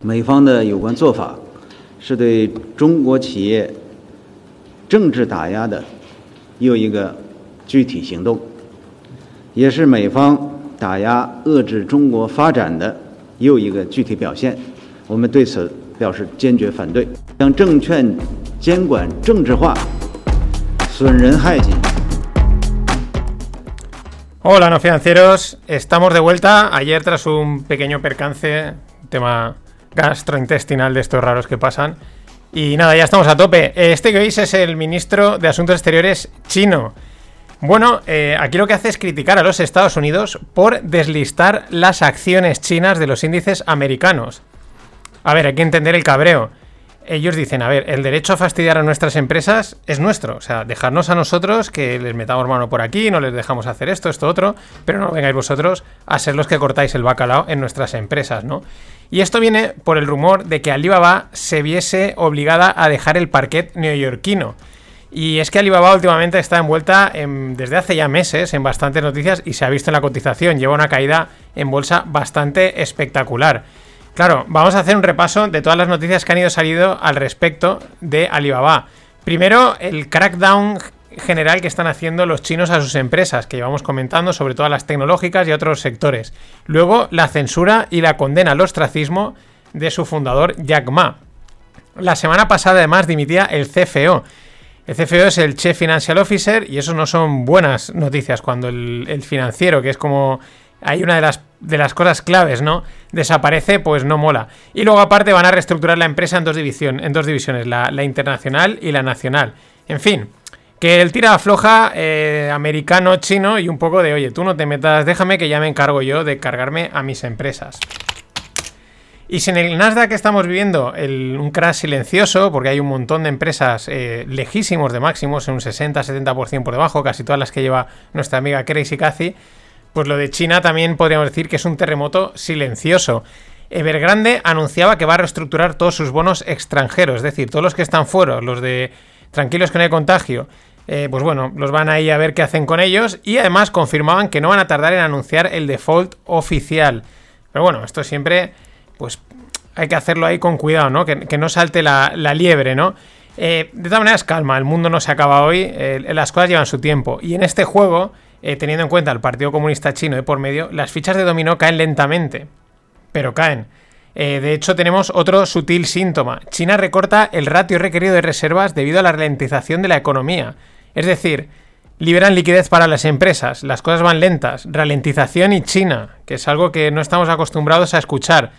美方的有关做法是对中国企业政治打压的又一个具体行动，也是美方打压遏制中国发展的又一个具体表现。我们对此表示坚决反对，将证券监管政治化。Hola, no financieros. Estamos de vuelta. Ayer, tras un pequeño percance, tema gastrointestinal de estos raros que pasan. Y nada, ya estamos a tope. Este que veis es el ministro de Asuntos Exteriores chino. Bueno, eh, aquí lo que hace es criticar a los Estados Unidos por deslistar las acciones chinas de los índices americanos. A ver, hay que entender el cabreo ellos dicen, a ver, el derecho a fastidiar a nuestras empresas es nuestro, o sea, dejarnos a nosotros que les metamos mano por aquí, no les dejamos hacer esto, esto, otro, pero no vengáis vosotros a ser los que cortáis el bacalao en nuestras empresas, ¿no? Y esto viene por el rumor de que Alibaba se viese obligada a dejar el parquet neoyorquino. Y es que Alibaba últimamente está envuelta desde hace ya meses en bastantes noticias y se ha visto en la cotización, lleva una caída en bolsa bastante espectacular. Claro, vamos a hacer un repaso de todas las noticias que han ido salido al respecto de Alibaba. Primero, el crackdown general que están haciendo los chinos a sus empresas, que llevamos comentando, sobre todo a las tecnológicas y otros sectores. Luego, la censura y la condena al ostracismo de su fundador, Jack Ma. La semana pasada, además, dimitía el CFO. El CFO es el Chief Financial Officer y eso no son buenas noticias cuando el, el financiero, que es como hay una de las, de las cosas claves, ¿no? Desaparece, pues no mola. Y luego aparte van a reestructurar la empresa en dos, división, en dos divisiones, la, internacional y la nacional. En fin, que el tira afloja eh, americano, chino y un poco de, oye, tú no te metas, déjame que ya me encargo yo de cargarme a mis empresas. Y si en el Nasdaq estamos viviendo un crash silencioso, porque hay un montón de empresas eh, lejísimos de máximos, en un 60-70% por debajo, casi todas las que lleva nuestra amiga Crazy Cathy, pues lo de China también podríamos decir que es un terremoto silencioso. Evergrande anunciaba que va a reestructurar todos sus bonos extranjeros, es decir, todos los que están fuera, los de tranquilos que no hay contagio, eh, pues bueno, los van ahí a ver qué hacen con ellos y además confirmaban que no van a tardar en anunciar el default oficial. Pero bueno, esto siempre, pues hay que hacerlo ahí con cuidado, ¿no? Que, no salte la, liebre, ¿no? Eh, de todas maneras, calma, el mundo no se acaba hoy, eh, las cosas llevan su tiempo. Y en este juego eh, teniendo en cuenta el Partido Comunista Chino de por medio, las fichas de dominó caen lentamente, pero caen. Eh, de hecho, tenemos otro sutil síntoma. China recorta el ratio requerido de reservas debido a la ralentización de la economía. Es decir, liberan liquidez para las empresas, las cosas van lentas, ralentización y China, que es algo que no estamos acostumbrados a escuchar.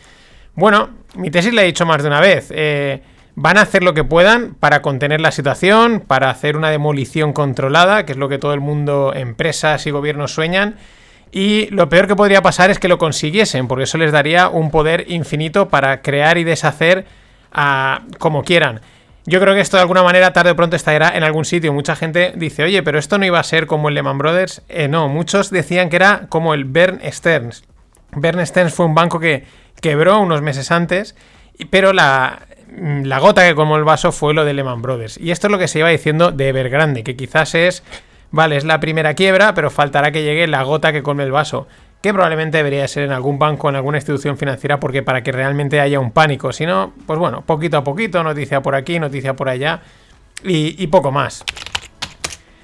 Bueno, mi tesis la he dicho más de una vez. Eh, Van a hacer lo que puedan para contener la situación, para hacer una demolición controlada, que es lo que todo el mundo, empresas y gobiernos sueñan. Y lo peor que podría pasar es que lo consiguiesen, porque eso les daría un poder infinito para crear y deshacer a, como quieran. Yo creo que esto de alguna manera tarde o pronto estará en algún sitio. Mucha gente dice, oye, pero esto no iba a ser como el Lehman Brothers. Eh, no, muchos decían que era como el Bern Stearns. Bern Stearns fue un banco que quebró unos meses antes, pero la, la gota que colmó el vaso fue lo de Lehman Brothers. Y esto es lo que se iba diciendo de Evergrande, que quizás es, vale, es la primera quiebra, pero faltará que llegue la gota que colme el vaso. Que probablemente debería ser en algún banco, en alguna institución financiera, porque para que realmente haya un pánico. Si no, pues bueno, poquito a poquito, noticia por aquí, noticia por allá, y, y poco más.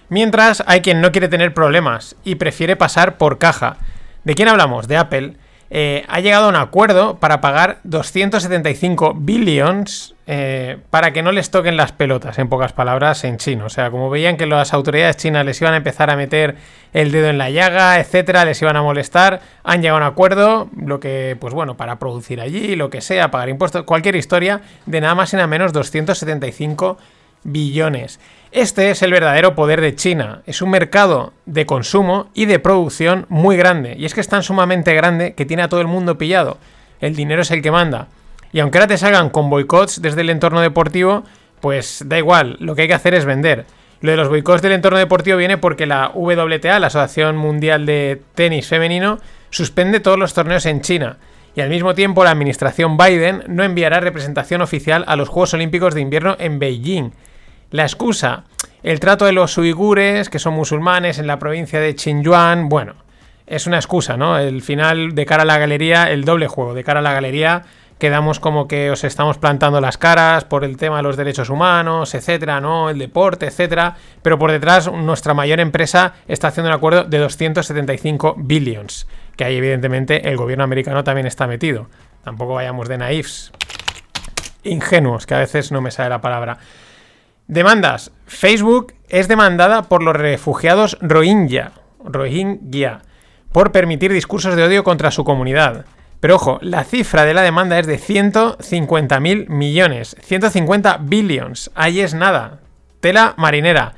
Mientras hay quien no quiere tener problemas y prefiere pasar por caja. ¿De quién hablamos? De Apple eh, ha llegado a un acuerdo para pagar 275 billions eh, para que no les toquen las pelotas, en pocas palabras, en chino. O sea, como veían que las autoridades chinas les iban a empezar a meter el dedo en la llaga, etcétera, les iban a molestar, han llegado a un acuerdo, lo que, pues bueno, para producir allí, lo que sea, pagar impuestos, cualquier historia, de nada más y nada menos 275 billones. Este es el verdadero poder de China. Es un mercado de consumo y de producción muy grande. Y es que es tan sumamente grande que tiene a todo el mundo pillado. El dinero es el que manda. Y aunque ahora te salgan con boicots desde el entorno deportivo, pues da igual, lo que hay que hacer es vender. Lo de los boicots del entorno deportivo viene porque la WTA, la Asociación Mundial de Tenis Femenino, suspende todos los torneos en China. Y al mismo tiempo la administración Biden no enviará representación oficial a los Juegos Olímpicos de Invierno en Beijing. La excusa El trato de los uigures, que son musulmanes en la provincia de Xinjiang, bueno, es una excusa, ¿no? El final de cara a la galería, el doble juego, de cara a la galería, quedamos como que os estamos plantando las caras por el tema de los derechos humanos, etcétera, ¿no? El deporte, etcétera. Pero por detrás, nuestra mayor empresa está haciendo un acuerdo de 275 billions, que ahí evidentemente el gobierno americano también está metido. Tampoco vayamos de naifs. Ingenuos, que a veces no me sale la palabra. Demandas. Facebook es demandada por los refugiados Rohingya. Rohingya. Por permitir discursos de odio contra su comunidad. Pero ojo, la cifra de la demanda es de 150 mil millones. 150 billions. Ahí es nada. Tela marinera.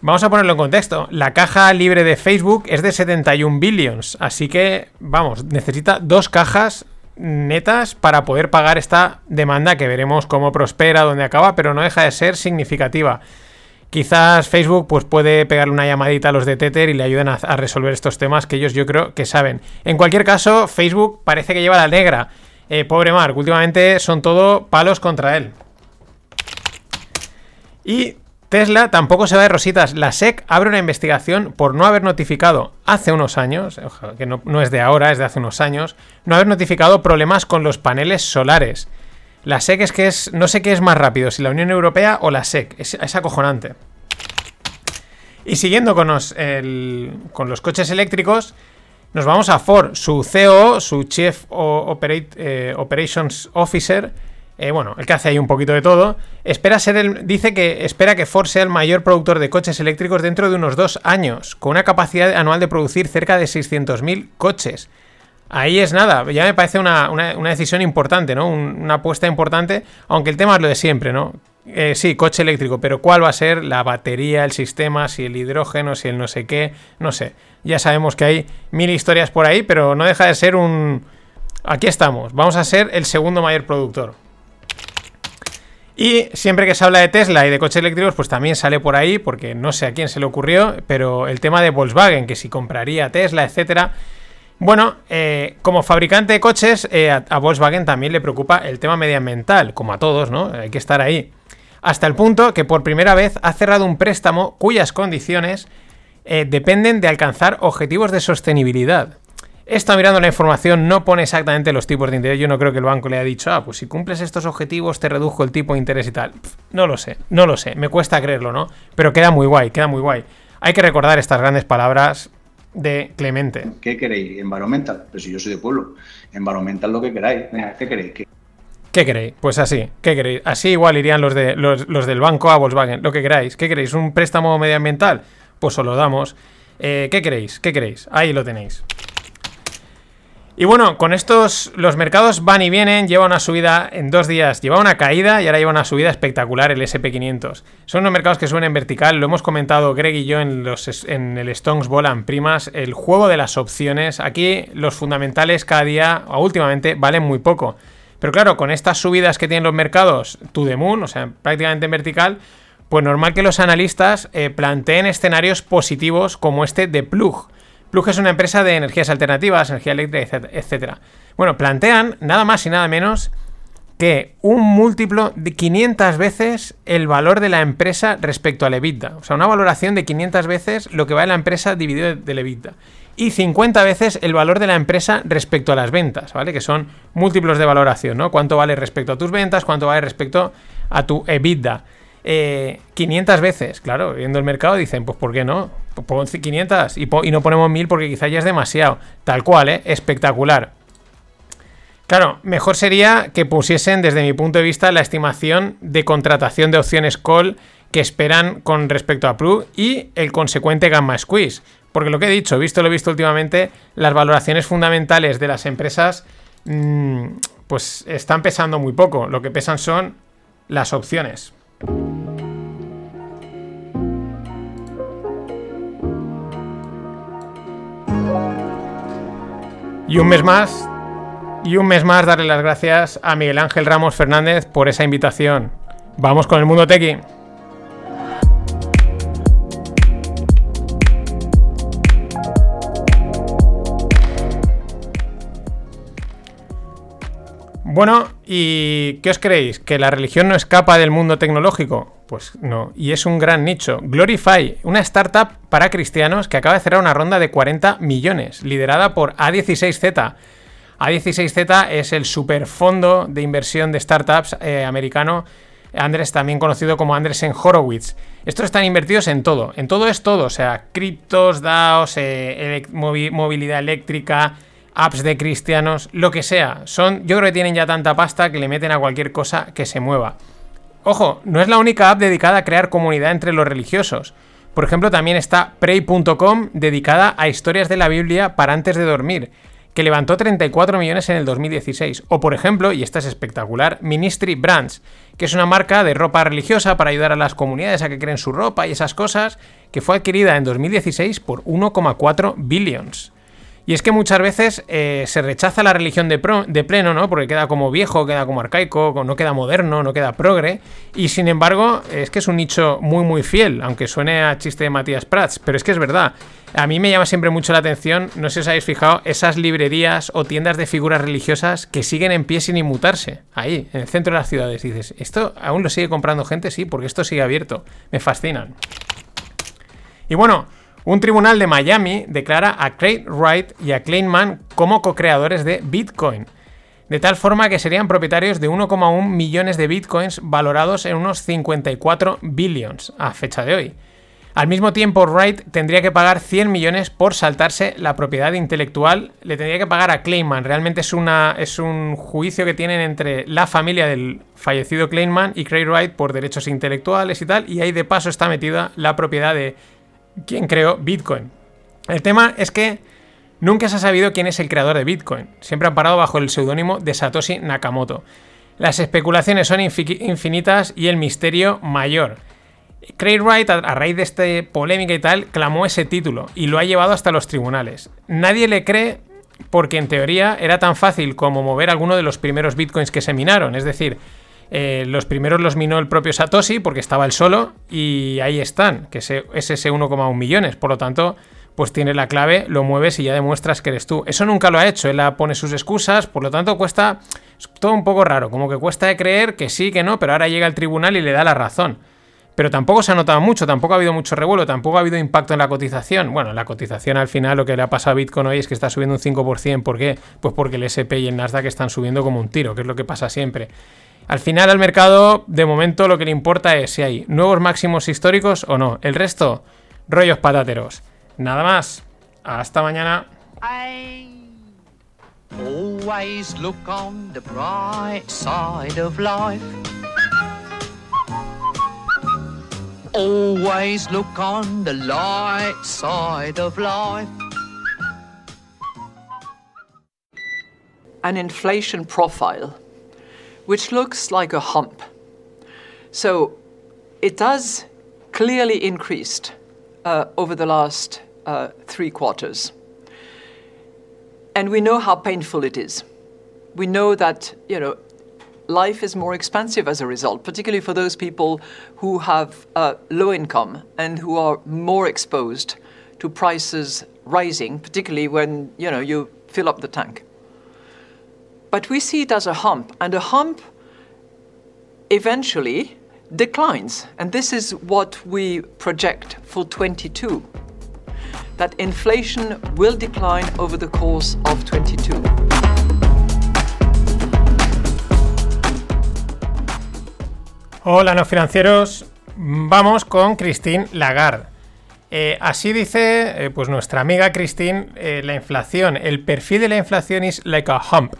Vamos a ponerlo en contexto. La caja libre de Facebook es de 71 billions. Así que, vamos, necesita dos cajas netas para poder pagar esta demanda que veremos cómo prospera, dónde acaba, pero no deja de ser significativa. Quizás Facebook pues, puede pegarle una llamadita a los de Tether y le ayuden a, resolver estos temas que ellos yo creo que saben. En cualquier caso, Facebook parece que lleva la negra. Eh, pobre Mark, últimamente son todo palos contra él. Y Tesla tampoco se va de rositas. La SEC abre una investigación por no haber notificado hace unos años, que no, es de ahora, es de hace unos años, no haber notificado problemas con los paneles solares. La SEC es que es, no sé qué es más rápido, si la Unión Europea o la SEC, es, acojonante. Y siguiendo con los, coches eléctricos, nos vamos a Ford. Su CEO, su Chief eh, Operations Officer, eh, bueno, el que hace ahí un poquito de todo, espera ser el, dice que espera que Ford sea el mayor productor de coches eléctricos dentro de unos dos años, con una capacidad anual de producir cerca de 600.000 coches. Ahí es nada, ya me parece una, decisión importante, ¿no? una apuesta importante, aunque el tema es lo de siempre, ¿no? Eh, sí, coche eléctrico, pero ¿cuál va a ser la batería, el sistema, si el hidrógeno, si el no sé qué? No sé. Ya sabemos que hay mil historias por ahí, pero no deja de ser un... Aquí estamos, vamos a ser el segundo mayor productor. Y siempre que se habla de Tesla y de coches eléctricos, pues también sale por ahí, porque no sé a quién se le ocurrió, pero el tema de Volkswagen, que si compraría Tesla, etcétera. Bueno, eh, como fabricante de coches, eh, a, Volkswagen también le preocupa el tema medioambiental, como a todos, ¿no? Hay que estar ahí. Hasta el punto que por primera vez ha cerrado un préstamo cuyas condiciones eh, dependen de alcanzar objetivos de sostenibilidad. Está mirando la información, no pone exactamente los tipos de interés. Yo no creo que el banco le haya dicho, ah, pues si cumples estos objetivos te redujo el tipo de interés y tal. no lo sé, no lo sé. Me cuesta creerlo, ¿no? Pero queda muy guay, queda muy guay. Hay que recordar estas grandes palabras de Clemente. ¿Qué queréis? Environmental. Pero si yo soy de pueblo. Environmental lo que queráis. ¿qué queréis? ¿Qué? queréis? Pues así, ¿qué queréis? Así igual irían los, de, los, del banco a Volkswagen, lo que queráis. ¿Qué queréis? ¿Un préstamo medioambiental? Pues os lo damos. Eh, ¿Qué queréis? ¿Qué queréis? Ahí lo tenéis. Y bueno, con estos, los mercados van y vienen, lleva una subida en dos días, lleva una caída y ahora lleva una subida espectacular el SP500. Son unos mercados que suben en vertical, lo hemos comentado Greg y yo en, los, en el Stones Volan Primas, el juego de las opciones. Aquí los fundamentales cada día, o últimamente, valen muy poco. Pero claro, con estas subidas que tienen los mercados, to the moon, o sea, prácticamente en vertical, pues normal que los analistas eh, planteen escenarios positivos como este de Plug. Plug es una empresa de energías alternativas, energía eléctrica, etc. Bueno, plantean nada más y nada menos que un múltiplo de 500 veces el valor de la empresa respecto al EBITDA. O sea, una valoración de 500 veces lo que vale la empresa dividido del EBITDA. Y 50 veces el valor de la empresa respecto a las ventas, ¿vale? Que son múltiplos de valoración, ¿no? Cuánto vale respecto a tus ventas, cuánto vale respecto a tu EBITDA. 500 eh, veces, claro, viendo el mercado dicen, pues ¿por qué no? Pues pon 500 y, no ponemos 1000 porque quizá ya es demasiado. Tal cual, ¿eh? Espectacular. Claro, mejor sería que pusiesen, desde mi punto de vista, la estimación de contratación de opciones call que esperan con respecto a Plug y el consecuente gamma squeeze. Porque lo que he dicho, visto lo visto últimamente, las valoraciones fundamentales de las empresas mm, pues están pesando muy poco. Lo que pesan son las opciones. Y un mes más, y un mes más darle las gracias a Miguel Ángel Ramos Fernández por esa invitación. Vamos con el mundo tequi. Bueno, ¿y qué os creéis? ¿Que la religión no escapa del mundo tecnológico? Pues no, y es un gran nicho. Glorify, una startup para cristianos que acaba de cerrar una ronda de 40 millones, liderada por A16Z. A16Z es el superfondo de inversión de startups eh, americano, Andrés también conocido como Andresen Horowitz. Estos están invertidos en todo, en todo es todo, o sea, criptos, DAOs, eh, movilidad eléctrica, apps de cristianos, lo que sea. Son, yo creo que tienen ya tanta pasta que le meten a cualquier cosa que se mueva. Ojo, no es la única app dedicada a crear comunidad entre los religiosos. Por ejemplo, también está Pray.com, dedicada a historias de la Biblia para antes de dormir, que levantó 34 millones en el 2016. O por ejemplo, y esta es espectacular, Ministry Brands, que es una marca de ropa religiosa para ayudar a las comunidades a que creen su ropa y esas cosas, que fue adquirida en 2016 por 1,4 billions. Y es que muchas veces eh, se rechaza la religión de, de, pleno, ¿no? Porque queda como viejo, queda como arcaico, no queda moderno, no queda progre. Y sin embargo, es que es un nicho muy, muy fiel, aunque suene a chiste de Matías Prats, pero es que es verdad. A mí me llama siempre mucho la atención, no sé si os habéis fijado, esas librerías o tiendas de figuras religiosas que siguen en pie sin inmutarse. Ahí, en el centro de las ciudades. dices, ¿esto aún lo sigue comprando gente? Sí, porque esto sigue abierto. Me fascinan. Y bueno, un tribunal de Miami declara a Craig Wright y a Kleinman como co-creadores de Bitcoin, de tal forma que serían propietarios de 1,1 millones de bitcoins valorados en unos 54 billions a fecha de hoy. Al mismo tiempo, Wright tendría que pagar 100 millones por saltarse la propiedad intelectual. Le tendría que pagar a Kleinman. Realmente es, es un juicio que tienen entre la familia del fallecido Kleinman y Craig Wright por derechos intelectuales y tal. Y ahí de paso está metida la propiedad de quién creó Bitcoin. El tema es que nunca se ha sabido quién es el creador de Bitcoin. Siempre han parado bajo el seudónimo de Satoshi Nakamoto. Las especulaciones son infinitas y el misterio mayor. Craig Wright, a raíz de esta polémica y tal, clamó ese título y lo ha llevado hasta los tribunales. Nadie le cree porque en teoría era tan fácil como mover alguno de los primeros bitcoins que se minaron. Es decir, eh, los primeros los minó el propio Satoshi porque estaba él solo y ahí están, que es ese 1,1 millones. Por lo tanto, pues tiene la clave, lo mueves y ya demuestras que eres tú. Eso nunca lo ha hecho, él pone sus excusas, por lo tanto cuesta todo un poco raro, como que cuesta de creer que sí, que no, pero ahora llega al tribunal y le da la razón. Pero tampoco se ha notado mucho, tampoco ha habido mucho revuelo, tampoco ha habido impacto en la cotización. Bueno, la cotización al final lo que le ha pasado a Bitcoin hoy es que está subiendo un 5%. ¿Por qué? Pues porque el SP y el Nasdaq están subiendo como un tiro, que es lo que pasa siempre. Al final al mercado, de momento, lo que le importa es si hay nuevos máximos históricos o no. El resto, rollos patateros. Nada más. Hasta mañana. Always look on the bright side of life. Always look on the light side of life. An inflation profile which looks like a hump. So it does clearly increased uh, over the last uh, three quarters. And we know how painful it is. We know that, you know, life is more expensive as a result, particularly for those people who have uh, low income and who are more exposed to prices rising, particularly when, you know, you fill up the tank. But we see it as a hump, and a hump eventually declines. And this is what we project for 22 that inflation will decline over the course of 22. Hola, no financieros. Vamos con Christine Lagarde. Eh, así dice eh, pues nuestra amiga Christine, eh, la inflación, el perfil de la inflación es like a hump.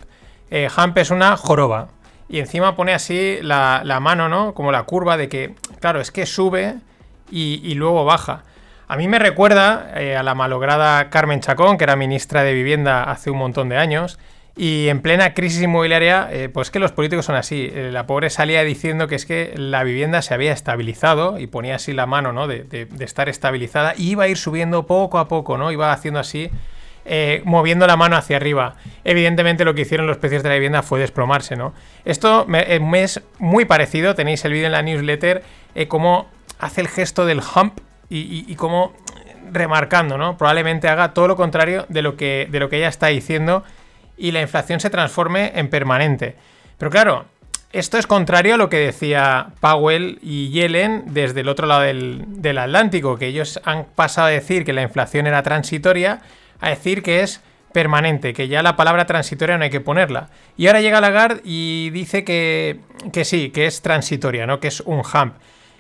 Eh, es una joroba. Y encima pone así la, mano, ¿no? Como la curva de que, claro, es que sube y, luego baja. A mí me recuerda eh, a la malograda Carmen Chacón, que era ministra de Vivienda hace un montón de años. Y en plena crisis inmobiliaria, eh, pues que los políticos son así. la pobre salía diciendo que es que la vivienda se había estabilizado y ponía así la mano, ¿no? De, de estar estabilizada y iba a ir subiendo poco a poco, ¿no? Iba haciendo así eh, moviendo la mano hacia arriba. Evidentemente lo que hicieron los precios de la vivienda fue desplomarse, ¿no? Esto me, eh, es muy parecido, tenéis el vídeo en la newsletter, eh, cómo hace el gesto del hump y, y, cómo remarcando, ¿no? Probablemente haga todo lo contrario de lo, que, de lo que ella está diciendo y la inflación se transforme en permanente. Pero claro, esto es contrario a lo que decía Powell y Yellen desde el otro lado del, del Atlántico, que ellos han pasado a decir que la inflación era transitoria a decir que es permanente, que ya la palabra transitoria no hay que ponerla. Y ahora llega Lagarde y dice que, que sí, que es transitoria, ¿no? Que es un hump.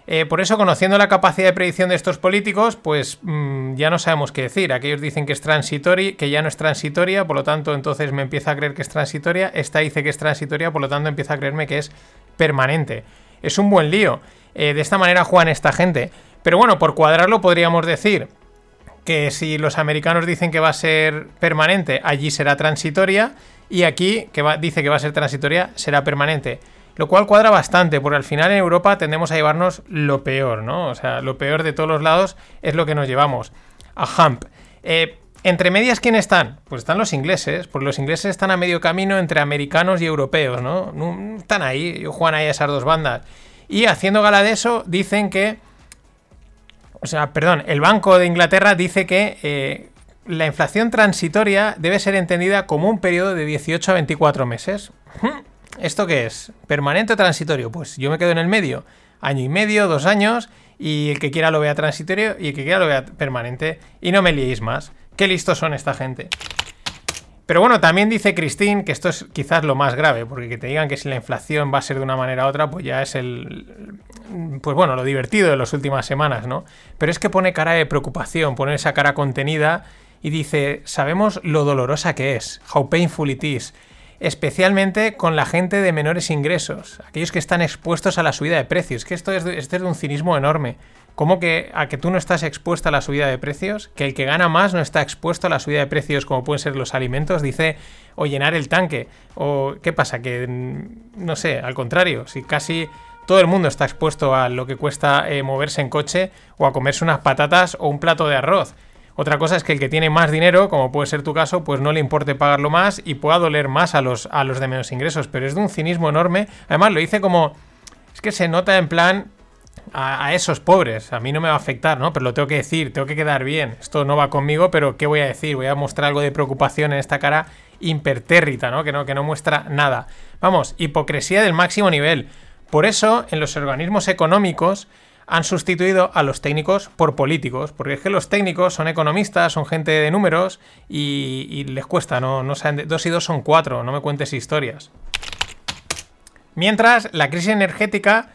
Eh, por eso, conociendo la capacidad de predicción de estos políticos, pues mm, ya no sabemos qué decir. Aquellos dicen que es transitoria, que ya no es transitoria, por lo tanto, entonces me empieza a creer que es transitoria. Esta dice que es transitoria, por lo tanto, empieza a creerme que es permanente. Es un buen lío. Eh, de esta manera juegan esta gente. Pero bueno, por cuadrarlo podríamos decir que si los americanos dicen que va a ser permanente, allí será transitoria, y aquí, que dice que va a ser transitoria, será permanente. Lo cual cuadra bastante, porque al final en Europa tendemos a llevarnos lo peor, ¿no? O sea, lo peor de todos los lados es lo que nos llevamos. A Hump. Eh, entre medias, ¿quién están? Pues están los ingleses, porque los ingleses están a medio camino entre americanos y europeos, ¿no? están ahí, juegan ahí esas dos bandas. Y haciendo gala de eso, dicen que o sea, perdón, el Banco de Inglaterra dice que eh, la inflación transitoria debe ser entendida como un periodo de 18 a 24 meses. ¿Esto qué es? ¿Permanente o transitorio? Pues yo me quedo en el medio. Año y medio, dos años, y el que quiera lo vea transitorio y el que quiera lo vea permanente. Y no me liéis más. Qué listos son esta gente. Pero bueno, también dice Christine que esto es quizás lo más grave, porque que te digan que si la inflación va a ser de una manera u otra, pues ya es el. Pues bueno, lo divertido de las últimas semanas, ¿no? Pero es que pone cara de preocupación, pone esa cara contenida y dice: Sabemos lo dolorosa que es, how painful it is, especialmente con la gente de menores ingresos, aquellos que están expuestos a la subida de precios, que esto es esto es de un cinismo enorme. ¿Cómo que a que tú no estás expuesto a la subida de precios? Que el que gana más no está expuesto a la subida de precios como pueden ser los alimentos, dice, o llenar el tanque. O qué pasa, que mm, no sé, al contrario, si casi todo el mundo está expuesto a lo que cuesta eh, moverse en coche o a comerse unas patatas o un plato de arroz. Otra cosa es que el que tiene más dinero, como puede ser tu caso, pues no le importe pagarlo más y pueda doler más a los, a los de menos ingresos. Pero es de un cinismo enorme. Además, lo dice como... Es que se nota en plan a, esos pobres. A mí no me va a afectar, ¿no? Pero lo tengo que decir, tengo que quedar bien. Esto no va conmigo, pero ¿qué voy a decir? Voy a mostrar algo de preocupación en esta cara impertérrita, ¿no? Que no, que no muestra nada. Vamos, hipocresía del máximo nivel. Por eso, en los organismos económicos han sustituido a los técnicos por políticos, porque es que los técnicos son economistas, son gente de números y, les cuesta, ¿no? no saben, dos y dos son cuatro, no me cuentes historias. Mientras, la crisis energética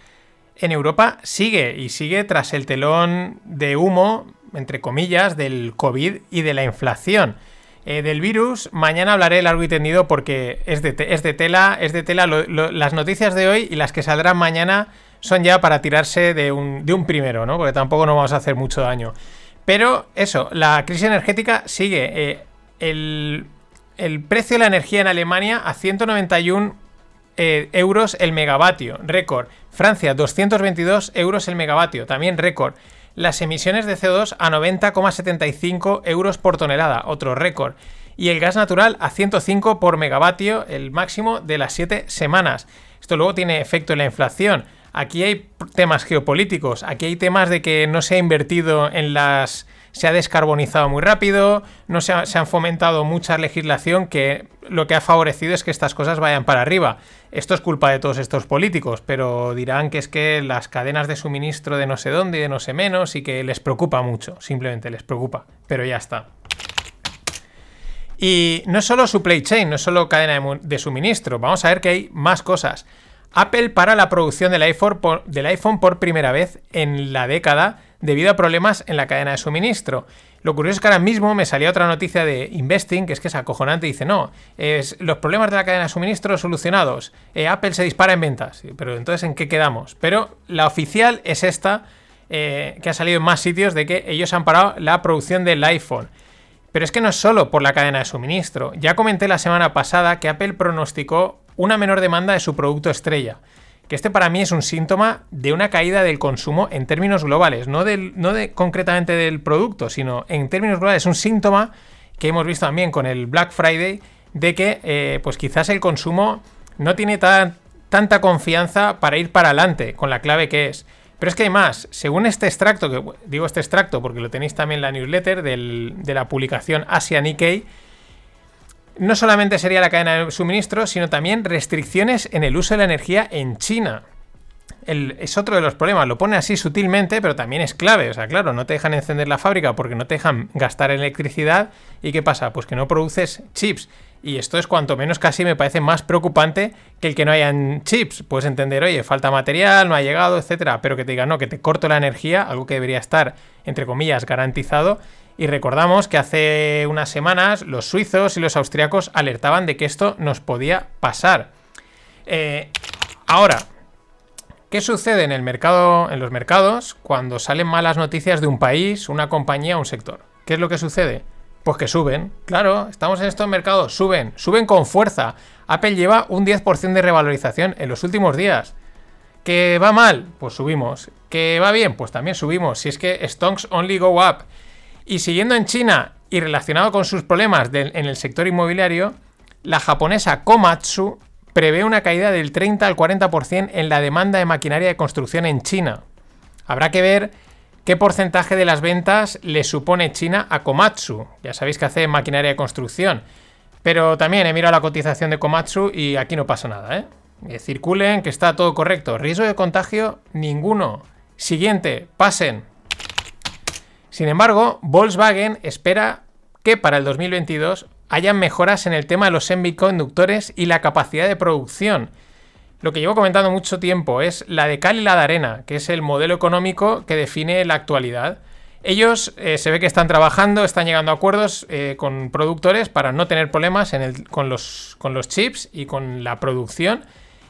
en Europa sigue y sigue tras el telón de humo, entre comillas, del COVID y de la inflación. Eh, del virus, mañana hablaré largo y tendido porque es de, es de tela, es de tela. las noticias de hoy y las que saldrán mañana son ya para tirarse de un, de un primero, ¿no? Porque tampoco nos vamos a hacer mucho daño. Pero eso, la crisis energética sigue. Eh, el, el precio de la energía en Alemania a 191 eh, euros el megavatio, récord. Francia, 222 euros el megavatio, también récord. Las emisiones de CO2 a 90,75 euros por tonelada, otro récord. Y el gas natural a 105 por megavatio, el máximo de las 7 semanas. Esto luego tiene efecto en la inflación. Aquí hay temas geopolíticos, aquí hay temas de que no se ha invertido en las se ha descarbonizado muy rápido, no se, ha, han fomentado mucha legislación que lo que ha favorecido es que estas cosas vayan para arriba. Esto es culpa de todos estos políticos, pero dirán que es que las cadenas de suministro de no sé dónde y de no sé menos y que les preocupa mucho, simplemente les preocupa, pero ya está. Y no es solo supply chain, no es solo cadena de, suministro, vamos a ver que hay más cosas. Apple para la producción del iPhone, del iPhone por primera vez en la década debido a problemas en la cadena de suministro. Lo curioso es que ahora mismo me salía otra noticia de Investing, que es que es acojonante, dice, no, es, los problemas de la cadena de suministro solucionados, eh, Apple se dispara en ventas, pero entonces ¿en qué quedamos? Pero la oficial es esta, eh, que ha salido en más sitios, de que ellos han parado la producción del iPhone. Pero es que no es solo por la cadena de suministro. Ya comenté la semana pasada que Apple pronosticó una menor demanda de su producto estrella que este para mí es un síntoma de una caída del consumo en términos globales, no, del, no de, concretamente del producto, sino en términos globales, es un síntoma que hemos visto también con el Black Friday de que eh, pues quizás el consumo no tiene tanta confianza para ir para adelante con la clave que es. Pero es que hay más, según este extracto, que digo este extracto porque lo tenéis también en la newsletter de la publicación Asia Nikkei, no solamente sería la cadena de suministro, sino también restricciones en el uso de la energía en China. El- es otro de los problemas, lo pone así sutilmente, pero también es clave. O sea, claro, no te dejan encender la fábrica porque no te dejan gastar electricidad. ¿Y qué pasa? Pues que no produces chips. Y esto es cuanto menos casi me parece más preocupante que el que no hayan chips. Puedes entender, oye, falta material, no ha llegado, etcétera. Pero que te digan, no, que te corto la energía, algo que debería estar, entre comillas, garantizado. Y recordamos que hace unas semanas los suizos y los austriacos alertaban de que esto nos podía pasar. Eh, ahora, ¿qué sucede en el mercado, en los mercados, cuando salen malas noticias de un país, una compañía, un sector? ¿Qué es lo que sucede? Pues que suben. Claro, estamos en estos mercados, suben, suben con fuerza. Apple lleva un 10% de revalorización en los últimos días. ¿Que va mal? Pues subimos. ¿Que va bien? Pues también subimos. Si es que stocks only go up. Y siguiendo en China y relacionado con sus problemas en el sector inmobiliario, la japonesa Komatsu prevé una caída del 30 al 40% en la demanda de maquinaria de construcción en China. Habrá que ver qué porcentaje de las ventas le supone China a Komatsu. Ya sabéis que hace maquinaria de construcción. Pero también he mirado la cotización de Komatsu y aquí no pasa nada. Eh, Circulen, que está todo correcto. Riesgo de contagio, ninguno. Siguiente, pasen. Sin embargo, Volkswagen espera que para el 2022 hayan mejoras en el tema de los semiconductores y la capacidad de producción. Lo que llevo comentando mucho tiempo es la de cal la de arena, que es el modelo económico que define la actualidad. Ellos eh, se ve que están trabajando, están llegando a acuerdos eh, con productores para no tener problemas en el- con, los, con los chips y con la producción.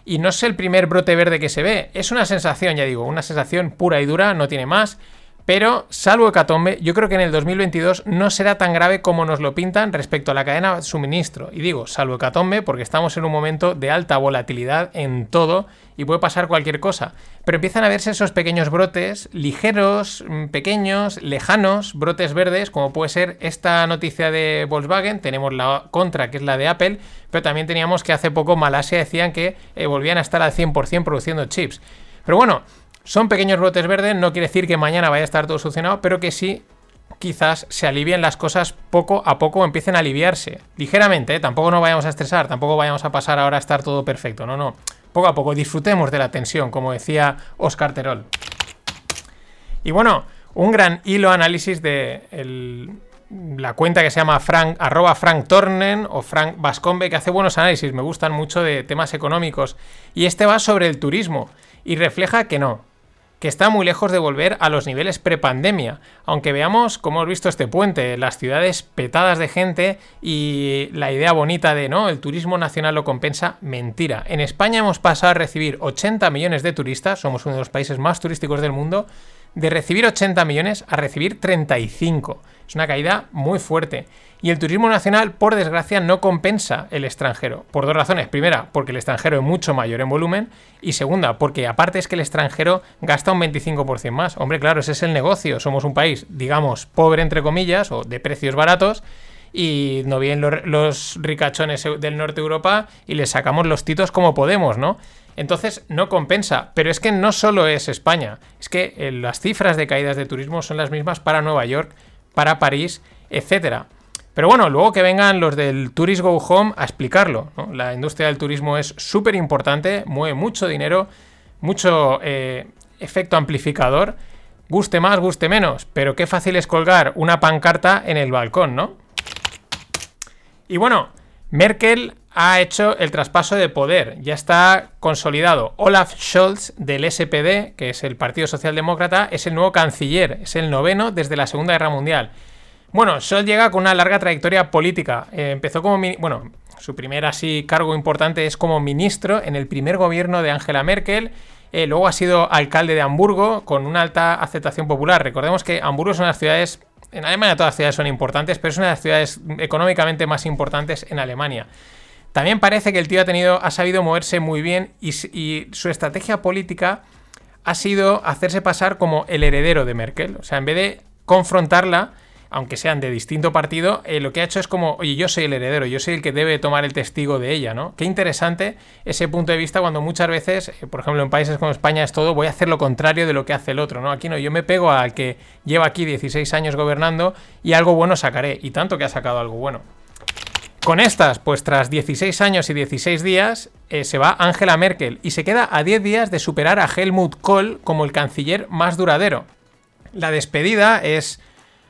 Y no es el primer brote verde que se ve, es una sensación, ya digo, una sensación pura y dura, no tiene más. Pero, salvo hecatombe, yo creo que en el 2022 no será tan grave como nos lo pintan respecto a la cadena de suministro. Y digo, salvo hecatombe, porque estamos en un momento de alta volatilidad en todo y puede pasar cualquier cosa. Pero empiezan a verse esos pequeños brotes, ligeros, mm, pequeños, lejanos, brotes verdes, como puede ser esta noticia de Volkswagen. Tenemos la contra, que es la de Apple, pero también teníamos que hace poco Malasia decían que eh, volvían a estar al 100% produciendo chips. Pero bueno, son pequeños brotes verdes, no quiere decir que mañana vaya a estar todo solucionado, pero que sí quizás se alivien las cosas poco a poco, empiecen a aliviarse. Ligeramente, ¿eh? tampoco nos vayamos a estresar, tampoco vayamos a pasar ahora a estar todo perfecto, no, no. Poco a poco, disfrutemos de la tensión, como decía Oscar Terol. Y bueno, un gran hilo análisis de la cuenta que se llama Frank, arroba Frank Tornen o Frank Vascombe, que hace buenos análisis, me gustan mucho de temas económicos. Y este va sobre el turismo y refleja que no, que está muy lejos de volver a los niveles prepandemia. Aunque veamos cómo hemos visto este puente, las ciudades petadas de gente y la idea bonita de no, el turismo nacional lo compensa, mentira. En España hemos pasado a recibir 80 millones de turistas, somos uno de los países más turísticos del mundo, de recibir 80 millones a recibir 35. Es una caída muy fuerte. Y el turismo nacional, por desgracia, no compensa el extranjero. Por dos razones. Primera, porque el extranjero es mucho mayor en volumen. Y segunda, porque aparte es que el extranjero gasta un 25% más. Hombre, claro, ese es el negocio. Somos un país, digamos, pobre entre comillas, o de precios baratos. Y no vienen los, ricachones del norte de Europa y les sacamos los titos como podemos, ¿no? Entonces no compensa. Pero es que no solo es España. Es que eh, las cifras de caídas de turismo son las mismas para Nueva York, para París, etcétera. Pero bueno, luego que vengan los del Tourist Go Home a explicarlo. ¿no? La industria del turismo es súper importante, mueve mucho dinero, mucho eh, efecto amplificador. Guste más, guste menos. Pero qué fácil es colgar una pancarta en el balcón, ¿no? Y bueno, Merkel ha hecho el traspaso de poder. Ya está consolidado. Olaf Scholz del SPD, que es el Partido Socialdemócrata, es el nuevo canciller. Es el noveno desde la Segunda Guerra Mundial. Bueno, Scholz llega con una larga trayectoria política. Eh, empezó como... Bueno, su primer así cargo importante es como ministro en el primer gobierno de Angela Merkel. Eh, luego ha sido alcalde de Hamburgo con una alta aceptación popular. Recordemos que Hamburgo es una de las ciudades... En Alemania todas las ciudades son importantes, pero es una de las ciudades económicamente más importantes en Alemania. También parece que el tío ha tenido, ha sabido moverse muy bien y, y su estrategia política ha sido hacerse pasar como el heredero de Merkel. O sea, en vez de confrontarla, aunque sean de distinto partido, eh, lo que ha hecho es como, oye, yo soy el heredero, yo soy el que debe tomar el testigo de ella, ¿no? Qué interesante ese punto de vista cuando muchas veces, eh, por ejemplo, en países como España es todo, voy a hacer lo contrario de lo que hace el otro, ¿no? Aquí no, yo me pego al que lleva aquí 16 años gobernando y algo bueno sacaré, y tanto que ha sacado algo bueno. Con estas, pues tras 16 años y 16 días, eh, se va Angela Merkel y se queda a 10 días de superar a Helmut Kohl como el canciller más duradero. La despedida es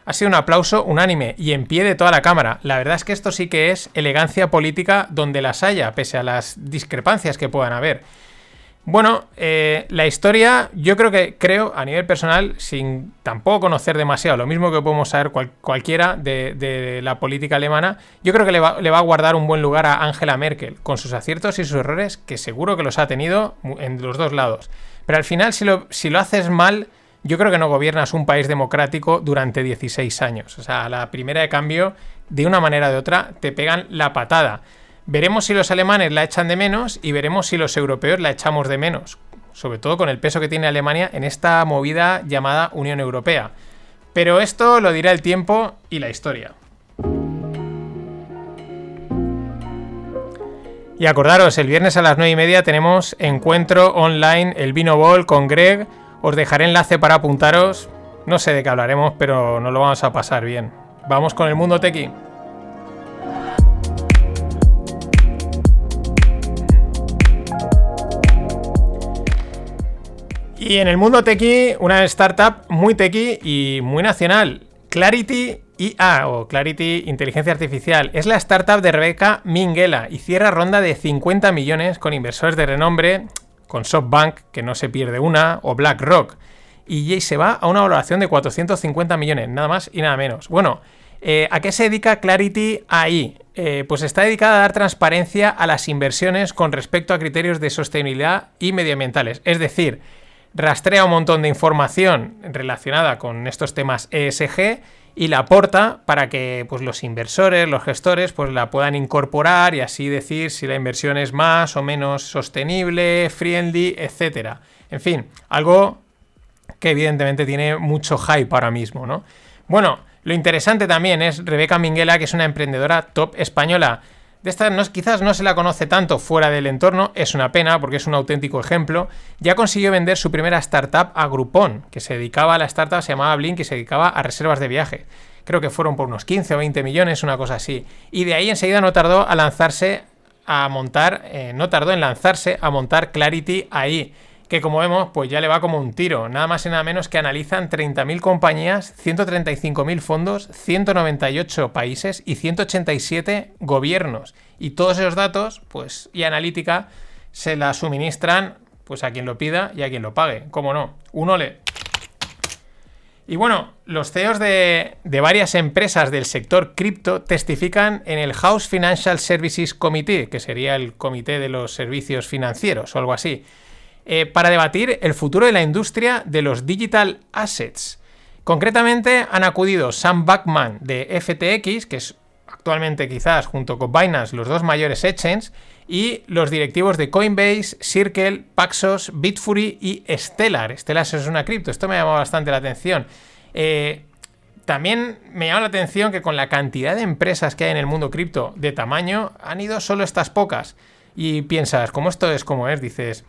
ha sido un aplauso unánime y en pie de toda la Cámara. La verdad es que esto sí que es elegancia política donde las haya, pese a las discrepancias que puedan haber. Bueno, eh, la historia, yo creo que, creo, a nivel personal, sin tampoco conocer demasiado, lo mismo que podemos saber cualquiera de, la política alemana, yo creo que le va, a guardar un buen lugar a Angela Merkel, con sus aciertos y sus errores, que seguro que los ha tenido en los dos lados. Pero al final, si lo, si lo haces mal, yo creo que no gobiernas un país democrático durante 16 años. O sea, la primera de cambio, de una manera o de otra, te pegan la patada. Veremos si los alemanes la echan de menos y veremos si los europeos la echamos de menos. Sobre todo con el peso que tiene Alemania en esta movida llamada Unión Europea. Pero esto lo dirá el tiempo y la historia. Y acordaros, el viernes a las 9 y media tenemos encuentro online, el Vino Ball con Greg os dejaré enlace para apuntaros. No sé de qué hablaremos, pero nos lo vamos a pasar bien. Vamos con el mundo tequi. Y en el mundo tequi, una startup muy tequi y muy nacional. Clarity IA o Clarity Inteligencia Artificial es la startup de Rebeca Minguela y cierra ronda de 50 millones con inversores de renombre con SoftBank, que no se pierde una, o BlackRock. Y se va a una valoración de 450 millones, nada más y nada menos. Bueno, eh, ¿a qué se dedica Clarity AI? Eh, pues está dedicada a dar transparencia a las inversiones con respecto a criterios de sostenibilidad y medioambientales. Es decir, rastrea un montón de información relacionada con estos temas ESG y la aporta para que pues, los inversores, los gestores, pues la puedan incorporar y así decir si la inversión es más o menos sostenible, friendly, etcétera. En fin, algo que evidentemente tiene mucho hype ahora mismo, ¿no? Bueno, lo interesante también es Rebeca Minguela, que es una emprendedora top española. De esta no, quizás no se la conoce tanto fuera del entorno, es una pena porque es un auténtico ejemplo. Ya consiguió vender su primera startup a Groupon, que se dedicaba a la startup, se llamaba Blink y se dedicaba a reservas de viaje. Creo que fueron por unos 15 o 20 millones, una cosa así. Y de ahí enseguida no tardó a lanzarse a montar, eh, no tardó en lanzarse a montar Clarity ahí que como vemos, pues ya le va como un tiro. Nada más y nada menos que analizan 30.000 compañías, 135.000 fondos, 198 países y 187 gobiernos. Y todos esos datos, pues, y analítica, se la suministran pues a quien lo pida y a quien lo pague. ¿Cómo no? Uno le... Y bueno, los CEOs de, de varias empresas del sector cripto testifican en el House Financial Services Committee, que sería el comité de los servicios financieros o algo así eh, para debatir el futuro de la industria de los digital assets. Concretamente han acudido Sam Backman de FTX, que es actualmente quizás junto con Binance los dos mayores exchanges, y los directivos de Coinbase, Circle, Paxos, Bitfury y Stellar. Stellar es una cripto, esto me ha llamado bastante la atención. Eh, también me llama la atención que con la cantidad de empresas que hay en el mundo cripto de tamaño, han ido solo estas pocas. Y piensas, ¿cómo esto es como es? Dices,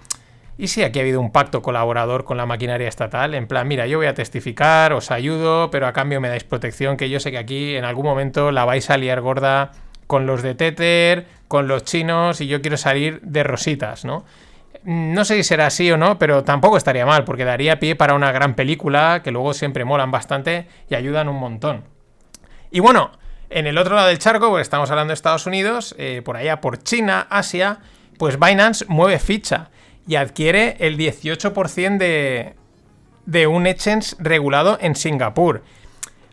¿Y si aquí ha habido un pacto colaborador con la maquinaria estatal? En plan, mira, yo voy a testificar, os ayudo, pero a cambio me dais protección, que yo sé que aquí en algún momento la vais a liar gorda con los de Tether, con los chinos, y yo quiero salir de rositas, ¿no? No sé si será así o no, pero tampoco estaría mal, porque daría pie para una gran película que luego siempre molan bastante y ayudan un montón. Y bueno, en el otro lado del charco, pues estamos hablando de Estados Unidos, eh, por allá por China, Asia, pues Binance mueve ficha y adquiere el 18% de, de un exchange regulado en Singapur.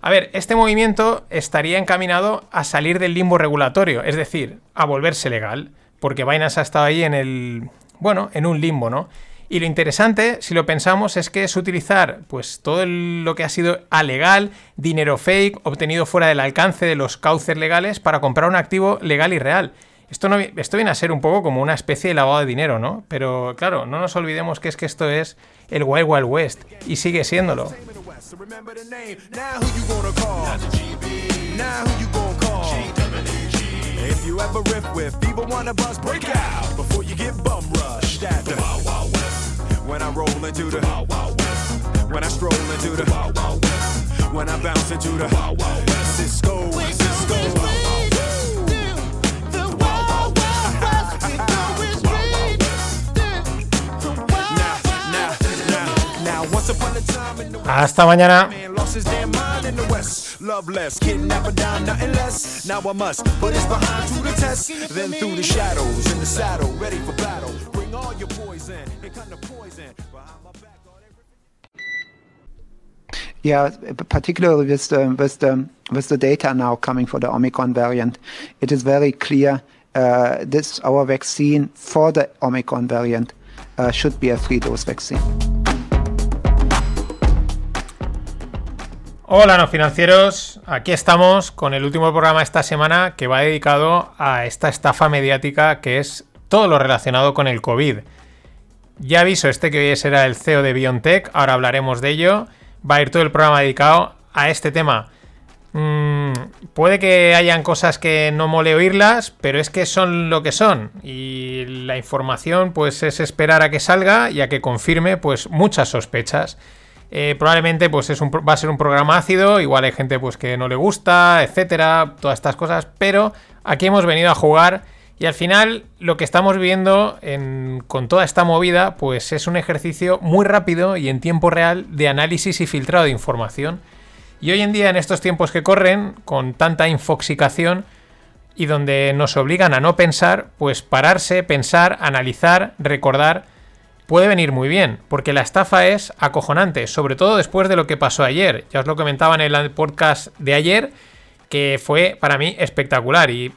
A ver, este movimiento estaría encaminado a salir del limbo regulatorio, es decir, a volverse legal, porque Binance ha estado ahí en el, bueno, en un limbo, ¿no? Y lo interesante, si lo pensamos, es que es utilizar pues todo lo que ha sido alegal, dinero fake, obtenido fuera del alcance de los cauces legales para comprar un activo legal y real. Esto, no, esto viene a ser un poco como una especie de lavado de dinero, ¿no? Pero claro, no nos olvidemos que es que esto es el Wild Wild West y sigue siéndolo. If the West. West. All everything. Yeah, particularly with the, with the with the data now coming for the Omicron variant, it is very clear uh, this our vaccine for the Omicron variant uh, should be a three-dose vaccine. Hola, no financieros. Aquí estamos con el último programa de esta semana que va dedicado a esta estafa mediática que es todo lo relacionado con el COVID. Ya aviso, este que hoy será el CEO de BioNTech, ahora hablaremos de ello. Va a ir todo el programa dedicado a este tema. Mm, puede que hayan cosas que no mole oírlas, pero es que son lo que son. Y la información, pues es esperar a que salga y a que confirme, pues, muchas sospechas. Eh, probablemente, pues, va a ser un programa ácido. Igual hay gente, pues, que no le gusta, etcétera, todas estas cosas. Pero aquí hemos venido a jugar. Y al final, lo que estamos viendo en- con toda esta movida, pues es un ejercicio muy rápido y en tiempo real de análisis y filtrado de información. Y hoy en día, en estos tiempos que corren, con tanta infoxicación y donde nos obligan a no pensar, pues pararse, pensar, analizar, recordar, puede venir muy bien, porque la estafa es acojonante, sobre todo después de lo que pasó ayer. Ya os lo comentaba en el podcast de ayer, que fue para mí espectacular y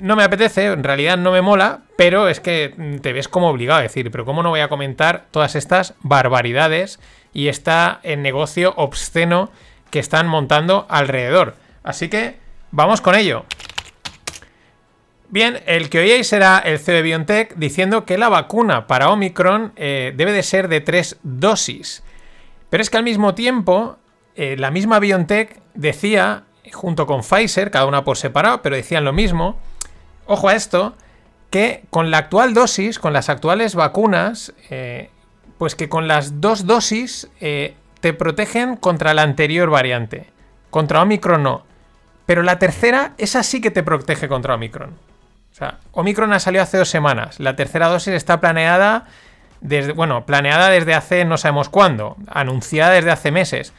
no me apetece, en realidad no me mola, pero es que te ves como obligado a decir, pero ¿cómo no voy a comentar todas estas barbaridades y está en negocio obsceno que están montando alrededor? Así que vamos con ello. Bien, el que oíais será el CEO BioNTech diciendo que la vacuna para Omicron eh, debe de ser de tres dosis. Pero es que al mismo tiempo, eh, la misma BioNTech decía, junto con Pfizer, cada una por separado, pero decían lo mismo, ojo a esto, que con la actual dosis, con las actuales vacunas, eh, pues que con las dos dosis te protegen contra la anterior variante. Contra Omicron no. Pero la tercera, esa sí que te protege contra Omicron. Sea, Omicron ha salido hace dos semanas. La tercera dosis está planeada desde, bueno, planeada desde hace no sabemos cuándo, anunciada desde hace meses.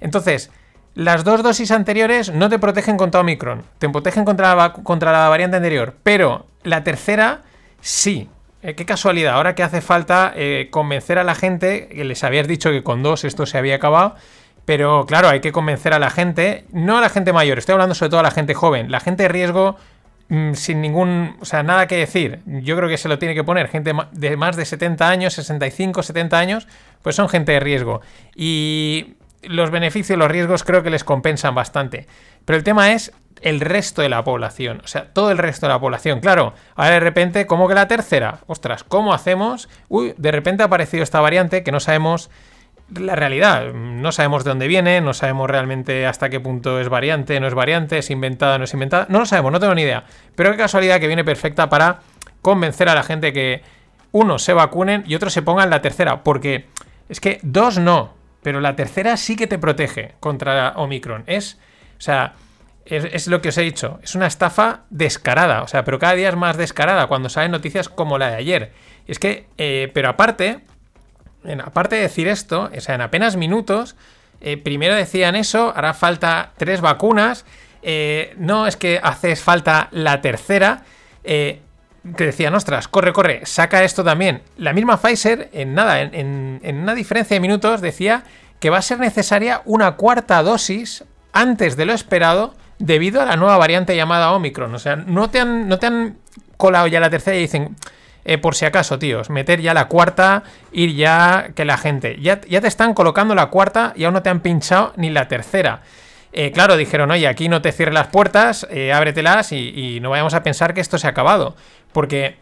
Entonces, las dos dosis anteriores no te protegen contra Omicron, te protegen contra la, variante anterior, pero la tercera sí. Eh, qué casualidad, ahora que hace falta eh, convencer a la gente, que les habías dicho que con dos esto se había acabado, pero claro, hay que convencer a la gente, no a la gente mayor, estoy hablando sobre todo a la gente joven, la gente de riesgo sin ningún, o sea, nada que decir. Yo creo que se lo tiene que poner gente de más de 70 años, 65, 70 años, pues son gente de riesgo. Y los beneficios, los riesgos creo que les compensan bastante. Pero el tema es el resto de la población, o sea, todo el resto de la población. Claro, ahora de repente, ¿cómo que la tercera? Ostras, ¿cómo hacemos? Uy, de repente ha aparecido esta variante que no sabemos la realidad. No sabemos de dónde viene, no sabemos realmente hasta qué punto es variante, no es variante, es inventada, no es inventada. No lo sabemos, no tengo ni idea. Pero qué casualidad que viene perfecta para convencer a la gente que uno se vacunen y otros se pongan la tercera. Porque es que dos no, pero la tercera sí que te protege contra Omicron. Es, o sea, es, lo que os he dicho. Es una estafa descarada. O sea, pero cada día es más descarada cuando salen noticias como la de ayer. Y es que, eh, pero aparte, aparte de decir esto, o sea, en apenas minutos, eh, primero decían eso, hará falta tres vacunas, eh, no es que haces falta la tercera, eh, que decían, ostras, corre, corre, saca esto también. La misma Pfizer, en nada, en, en- una diferencia de minutos, decía que va a ser necesaria una cuarta dosis antes de lo esperado debido a la nueva variante llamada Omicron. O sea, no te han, no te han colado ya la tercera y dicen, eh, por si acaso, tíos, meter ya la cuarta, ir ya que la gente. Ya, te están colocando la cuarta y aún no te han pinchado ni la tercera. Eh, claro, dijeron, oye, aquí no te cierres las puertas, eh, ábretelas y, y no vayamos a pensar que esto se ha acabado. Porque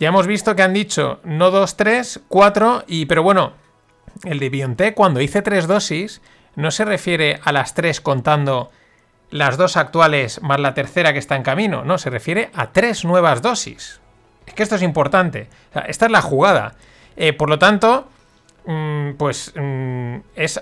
ya hemos visto que han dicho no dos, tres, cuatro, y pero bueno, el de BioNTech cuando dice tres dosis no se refiere a las tres contando las dos actuales más la tercera que está en camino, no, se refiere a tres nuevas dosis. Es que esto es importante. Esta es la jugada. Eh, por lo tanto, mm, pues mm, es,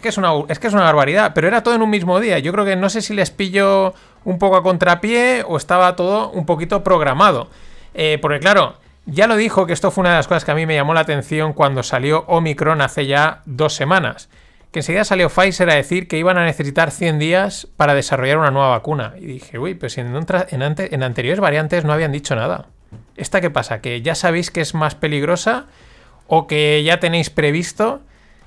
que es, una, es que es una barbaridad. Pero era todo en un mismo día. Yo creo que no sé si les pillo un poco a contrapié o estaba todo un poquito programado. Eh, porque claro, ya lo dijo que esto fue una de las cosas que a mí me llamó la atención cuando salió Omicron hace ya dos semanas. que enseguida salió Pfizer a decir que iban a necesitar 100 días para desarrollar una nueva vacuna. Y dije, uy, en, otra- en, en anteriores variantes no habían dicho nada. ¿Esta qué pasa? ¿Que ya sabéis que es más peligrosa? ¿O que ya tenéis previsto?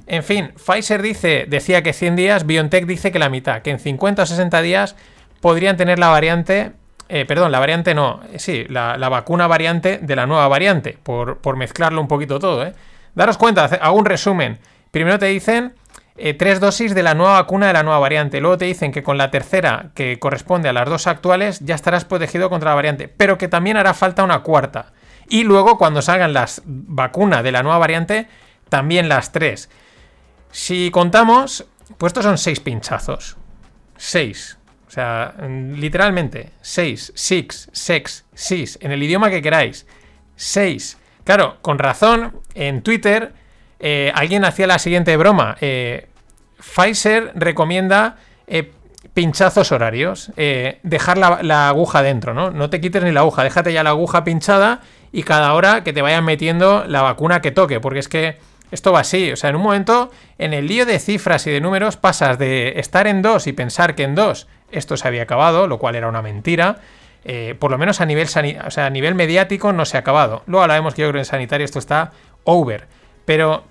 En fin, Pfizer dice, decía que 100 días, BioNTech dice que la mitad, que en 50 o 60 días podrían tener la variante, eh, perdón, la variante no, eh, sí, la, vacuna variante de la nueva variante, por, por mezclarlo un poquito todo, ¿eh? Daros cuenta, hago un resumen. Primero te dicen eh, tres dosis de la nueva vacuna de la nueva variante. Luego te dicen que con la tercera, que corresponde a las dos actuales, ya estarás protegido contra la variante. Pero que también hará falta una cuarta. Y luego, cuando salgan las vacunas de la nueva variante, también las tres. Si contamos, pues estos son seis pinchazos. Seis. O sea, mm, literalmente, seis, six, sex, sis, en el idioma que queráis. Seis. Claro, con razón, en Twitter eh, alguien hacía la siguiente broma. Eh, Pfizer recomienda eh, pinchazos horarios. eh, dejar la, aguja dentro, ¿no? No te quites ni la aguja, déjate ya la aguja pinchada y cada hora que te vayan metiendo la vacuna que toque, porque es que esto va así. O sea, en un momento, en el lío de cifras y de números, pasas de estar en dos y pensar que en dos esto se había acabado, lo cual era una mentira. eh, por lo menos a nivel, o sea, a nivel mediático no se ha acabado. Luego hablaremos que yo creo en sanitario esto está over. Pero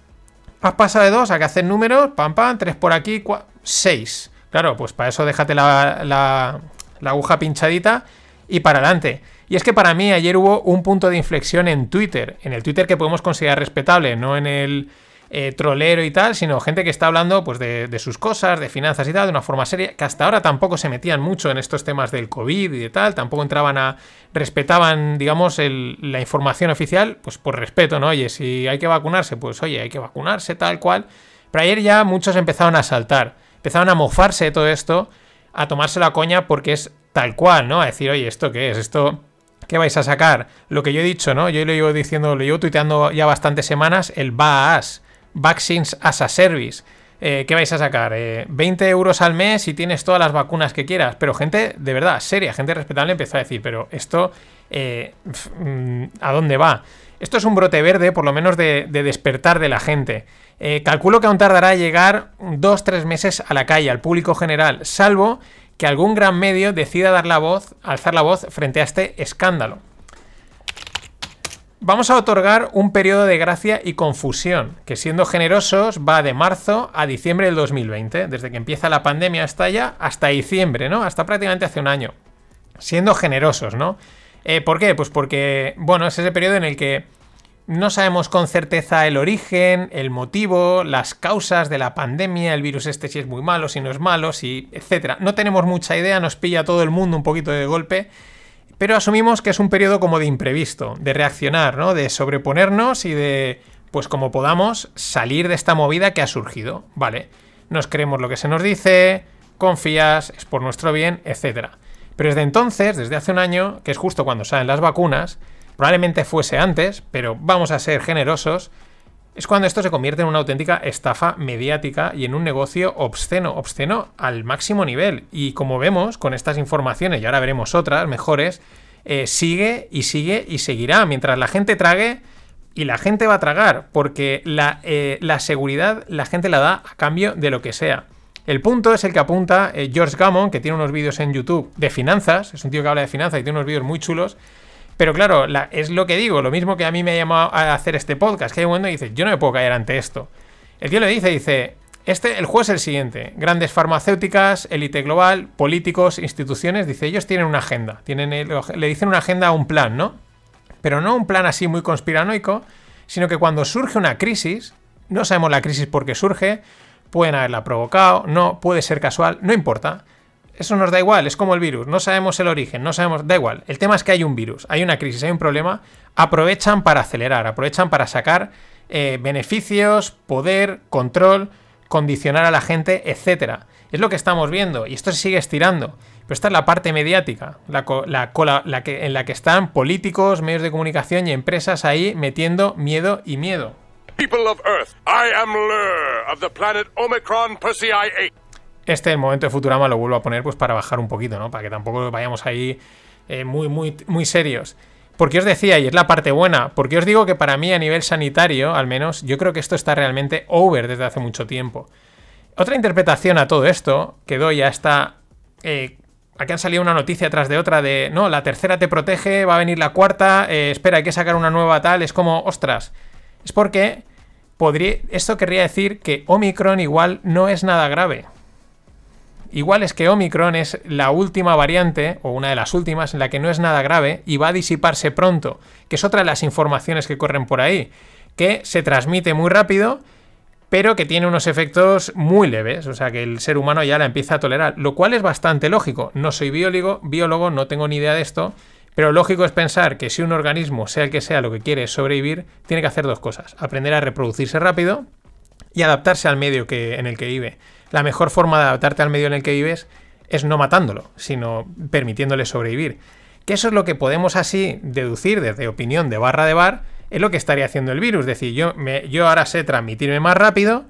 has pasado de dos a que hacer números, pam, pam, tres por aquí, cua- seis. Claro, pues para eso déjate la, la- la aguja pinchadita y para adelante. Y es que para mí ayer hubo un punto de inflexión en Twitter, en el Twitter que podemos considerar respetable, no en el eh, trolero y tal, sino gente que está hablando pues de, sus cosas, de finanzas y tal, de una forma seria, que hasta ahora tampoco se metían mucho en estos temas del COVID y de tal, tampoco entraban a, respetaban, digamos, el- la información oficial, pues por respeto, ¿no? Oye, si hay que vacunarse, pues oye, hay que vacunarse tal cual. Pero ayer ya muchos empezaron a saltar, empezaron a mofarse de todo esto, a tomarse la coña porque es tal cual, ¿no? A decir, oye, ¿esto qué es? ¿Esto qué vais a sacar? Lo que yo he dicho, ¿no? Yo lo llevo diciendo, lo llevo tuiteando ya bastantes semanas, el VAAS, Vaccines as a Service. Eh, ¿Qué vais a sacar? Eh, 20 euros al mes y tienes todas las vacunas que quieras. Pero gente de verdad, seria, gente respetable empezó a decir, pero esto, eh, mm, ¿a dónde va? Esto es un brote verde, por lo menos de, de despertar de la gente. Eh, calculo que aún tardará llegar dos, tres meses a la calle, al público general, salvo que algún gran medio decida dar la voz, alzar la voz frente a este escándalo. Vamos a otorgar un periodo de gracia y confusión, que siendo generosos va de marzo a diciembre del 2020, desde que empieza la pandemia hasta ya, hasta diciembre, ¿no? Hasta prácticamente hace un año. Siendo generosos, ¿no? Eh, ¿Por qué? Pues porque, bueno, es ese periodo en el que no sabemos con certeza el origen, el motivo, las causas de la pandemia, el virus este si es muy malo, si no es malo, si, etcétera. No tenemos mucha idea, nos pilla todo el mundo un poquito de golpe, pero asumimos que es un periodo como de imprevisto, de reaccionar, ¿no? De sobreponernos y de, pues como podamos, salir de esta movida que ha surgido. Vale, nos creemos lo que se nos dice, confías, es por nuestro bien, etcétera. Pero desde entonces, desde hace un año, que es justo cuando salen las vacunas, probablemente fuese antes, pero vamos a ser generosos, es cuando esto se convierte en una auténtica estafa mediática y en un negocio obsceno, obsceno al máximo nivel. Y como vemos con estas informaciones, y ahora veremos otras mejores, eh, sigue y sigue y seguirá mientras la gente trague y la gente va a tragar, porque la, eh, la seguridad la gente la da a cambio de lo que sea. El punto es el que apunta eh, George Gammon, que tiene unos vídeos en YouTube de finanzas, es un tío que habla de finanzas y tiene unos vídeos muy chulos, pero claro, la- es lo que digo, lo mismo que a mí me ha llamado a hacer este podcast, que hay un momento que dice, yo no me puedo callar ante esto. El tío le dice, dice, este, el juego es el siguiente, grandes farmacéuticas, élite global, políticos, instituciones, dice, ellos tienen una agenda, tienen le dicen una agenda a un plan, ¿no? Pero no un plan así muy conspiranoico, sino que cuando surge una crisis, no sabemos la crisis por qué surge, pueden haberla provocado, no, puede ser casual, no importa. Eso nos da igual, es como el virus, no sabemos el origen, no sabemos, da igual. El tema es que hay un virus, hay una crisis, hay un problema, aprovechan para acelerar, aprovechan para sacar eh, beneficios, poder, control, condicionar a la gente, etcétera. Es lo que estamos viendo y esto se sigue estirando. Pero esta es la parte mediática, la, la la que, en la que están políticos, medios de comunicación y empresas ahí metiendo miedo y miedo. People of Earth, I am Lur of the planet Omicron Persei 8. Este el momento de Futurama lo vuelvo a poner pues para bajar un poquito, ¿no? Para que tampoco vayamos ahí eh, muy, muy, muy serios. Porque os decía, y es la parte buena, porque os digo que para mí a nivel sanitario, al menos, yo creo que esto está realmente over desde hace mucho tiempo. otra interpretación a todo esto que doy a esta... eh, aquí han salido una noticia tras de otra de, no, la tercera te protege, va a venir la cuarta, eh, espera, hay que sacar una nueva tal, es como, ostras, es porque podría, esto querría decir que Omicron igual no es nada grave. Igual es que Omicron es la última variante, o una de las últimas, en la que no es nada grave y va a disiparse pronto, que es otra de las informaciones que corren por ahí, que se transmite muy rápido, pero que tiene unos efectos muy leves, o sea que el ser humano ya la empieza a tolerar, lo cual es bastante lógico. No soy biólogo, biólogo no tengo ni idea de esto, pero lógico es pensar que si un organismo, sea el que sea, lo que quiere es sobrevivir, tiene que hacer dos cosas, aprender a reproducirse rápido y adaptarse al medio que, en el que vive. La mejor forma de adaptarte al medio en el que vives es no matándolo, sino permitiéndole sobrevivir. Que eso es lo que podemos así deducir desde opinión de barra de bar, es lo que estaría haciendo el virus. Es decir, yo, me, yo ahora sé transmitirme más rápido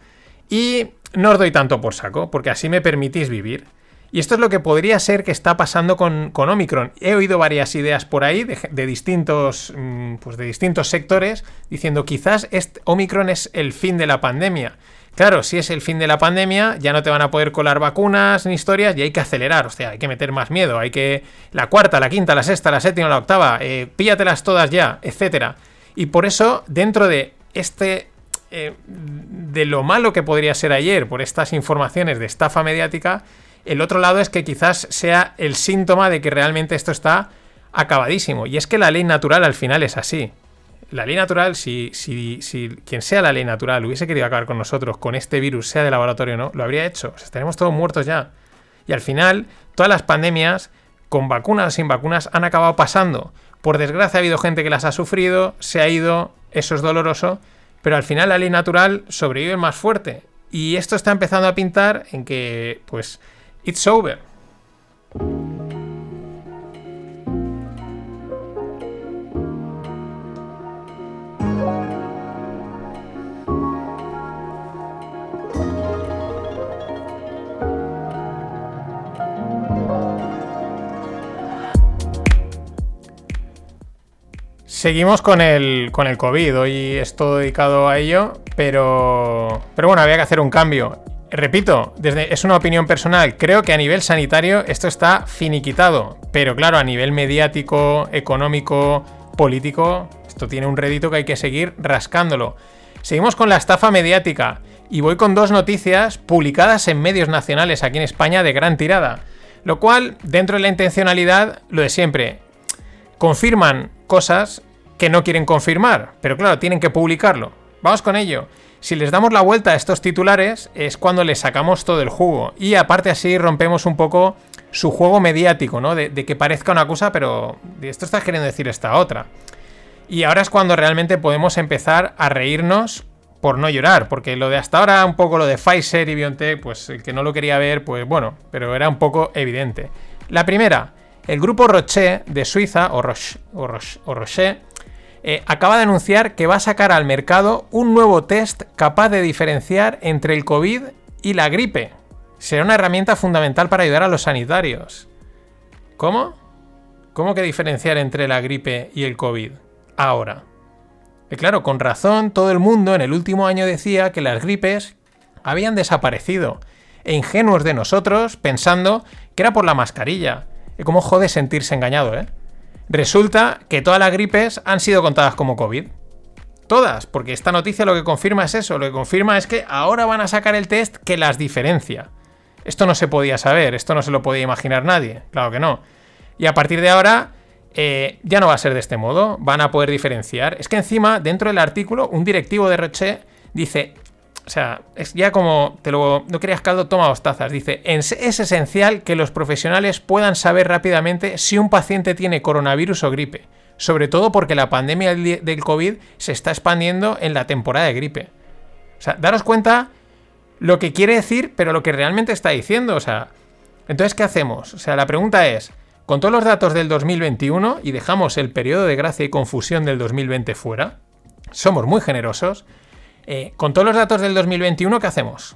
y no os doy tanto por saco, porque así me permitís vivir. Y esto es lo que podría ser que está pasando con, con Omicron. He oído varias ideas por ahí de, de distintos, mm, pues de distintos sectores diciendo quizás este Omicron es el fin de la pandemia. Claro, si es el fin de la pandemia, ya no te van a poder colar vacunas ni historias y hay que acelerar, o sea, hay que meter más miedo, hay que... La cuarta, la quinta, la sexta, la séptima, la octava, eh, píllatelas todas ya, etcétera. Y por eso, dentro de este... eh, de lo malo que podría ser ayer por estas informaciones de estafa mediática, el otro lado es que quizás sea el síntoma de que realmente esto está acabadísimo. Y es que la ley natural al final es así. La ley natural, si, si, si quien sea la ley natural hubiese querido acabar con nosotros, con este virus, sea de laboratorio o no, lo habría hecho. O sea, estaremos todos muertos ya. Y al final, todas las pandemias, con vacunas o sin vacunas, han acabado pasando. Por desgracia ha habido gente que las ha sufrido, se ha ido, eso es doloroso, pero al final la ley natural sobrevive más fuerte. Y esto está empezando a pintar en que, pues, it's over. Seguimos con el, con el COVID. Hoy es todo dedicado a ello, pero, pero bueno, había que hacer un cambio. Repito, desde, es una opinión personal. Creo que a nivel sanitario esto está finiquitado. Pero claro, a nivel mediático, económico, político, esto tiene un rédito que hay que seguir rascándolo. Seguimos con la estafa mediática. Y voy con dos noticias publicadas en medios nacionales aquí en España de gran tirada. Lo cual, dentro de la intencionalidad, lo de siempre. Confirman cosas que no quieren confirmar, pero claro, tienen que publicarlo. Vamos con ello. Si les damos la vuelta a estos titulares es cuando les sacamos todo el jugo. Y aparte así rompemos un poco su juego mediático, ¿no? De, que parezca una cosa, pero esto está queriendo decir esta otra. Y ahora es cuando realmente podemos empezar a reírnos por no llorar, porque lo de hasta ahora, un poco lo de Pfizer y BioNTech, pues el que no lo quería ver, pues bueno, pero era un poco evidente. La primera, el grupo Roche de Suiza, o Roche, o Roche, o Roche eh, acaba de anunciar que va a sacar al mercado un nuevo test capaz de diferenciar entre el COVID y la gripe. Será una herramienta fundamental para ayudar a los sanitarios. ¿Cómo? ¿Cómo que diferenciar entre la gripe y el COVID? Ahora. Y claro, con razón, todo el mundo en el último año decía que las gripes habían desaparecido. E ingenuos de nosotros pensando que era por la mascarilla. Y cómo jode sentirse engañado, ¿eh? Resulta que todas las gripes han sido contadas como COVID. Todas, porque esta noticia lo que confirma es eso, lo que confirma es que ahora van a sacar el test que las diferencia. Esto no se podía saber, esto no se lo podía imaginar nadie, claro que no. Y a partir de ahora eh, ya no va a ser de este modo, van a poder diferenciar. Es que encima, dentro del artículo, un directivo de Roche dice, o sea, es ya como te lo no querías caldo, toma dos tazas. Dice, es, es esencial que los profesionales puedan saber rápidamente si un paciente tiene coronavirus o gripe. Sobre todo porque la pandemia del COVID se está expandiendo en la temporada de gripe. O sea, daros cuenta lo que quiere decir, pero lo que realmente está diciendo. O sea, entonces, ¿qué hacemos? O sea, la pregunta es, con todos los datos del 2021 y dejamos el periodo de gracia y confusión del 2020 fuera, somos muy generosos. Eh, con todos los datos del 2021, ¿qué hacemos?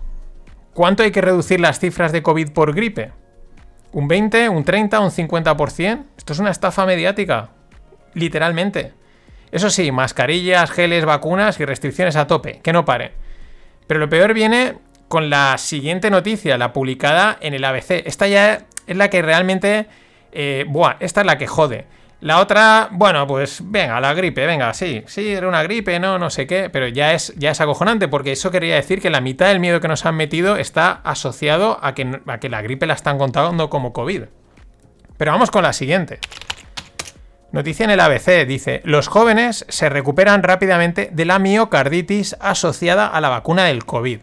¿Cuánto hay que reducir las cifras de COVID por gripe? ¿Un 20, un 30, un 50%? Esto es una estafa mediática. Literalmente. Eso sí, mascarillas, geles, vacunas y restricciones a tope. Que no pare. Pero lo peor viene con la siguiente noticia, la publicada en el ABC. Esta ya es la que realmente... eh, buah, esta es la que jode. La otra, bueno, pues venga, la gripe, venga, sí, sí, era una gripe, no, no sé qué, pero ya es, ya es acojonante, porque eso quería decir que la mitad del miedo que nos han metido está asociado a que, a que la gripe la están contando como COVID. Pero vamos con la siguiente. Noticia en el ABC dice, los jóvenes se recuperan rápidamente de la miocarditis asociada a la vacuna del COVID.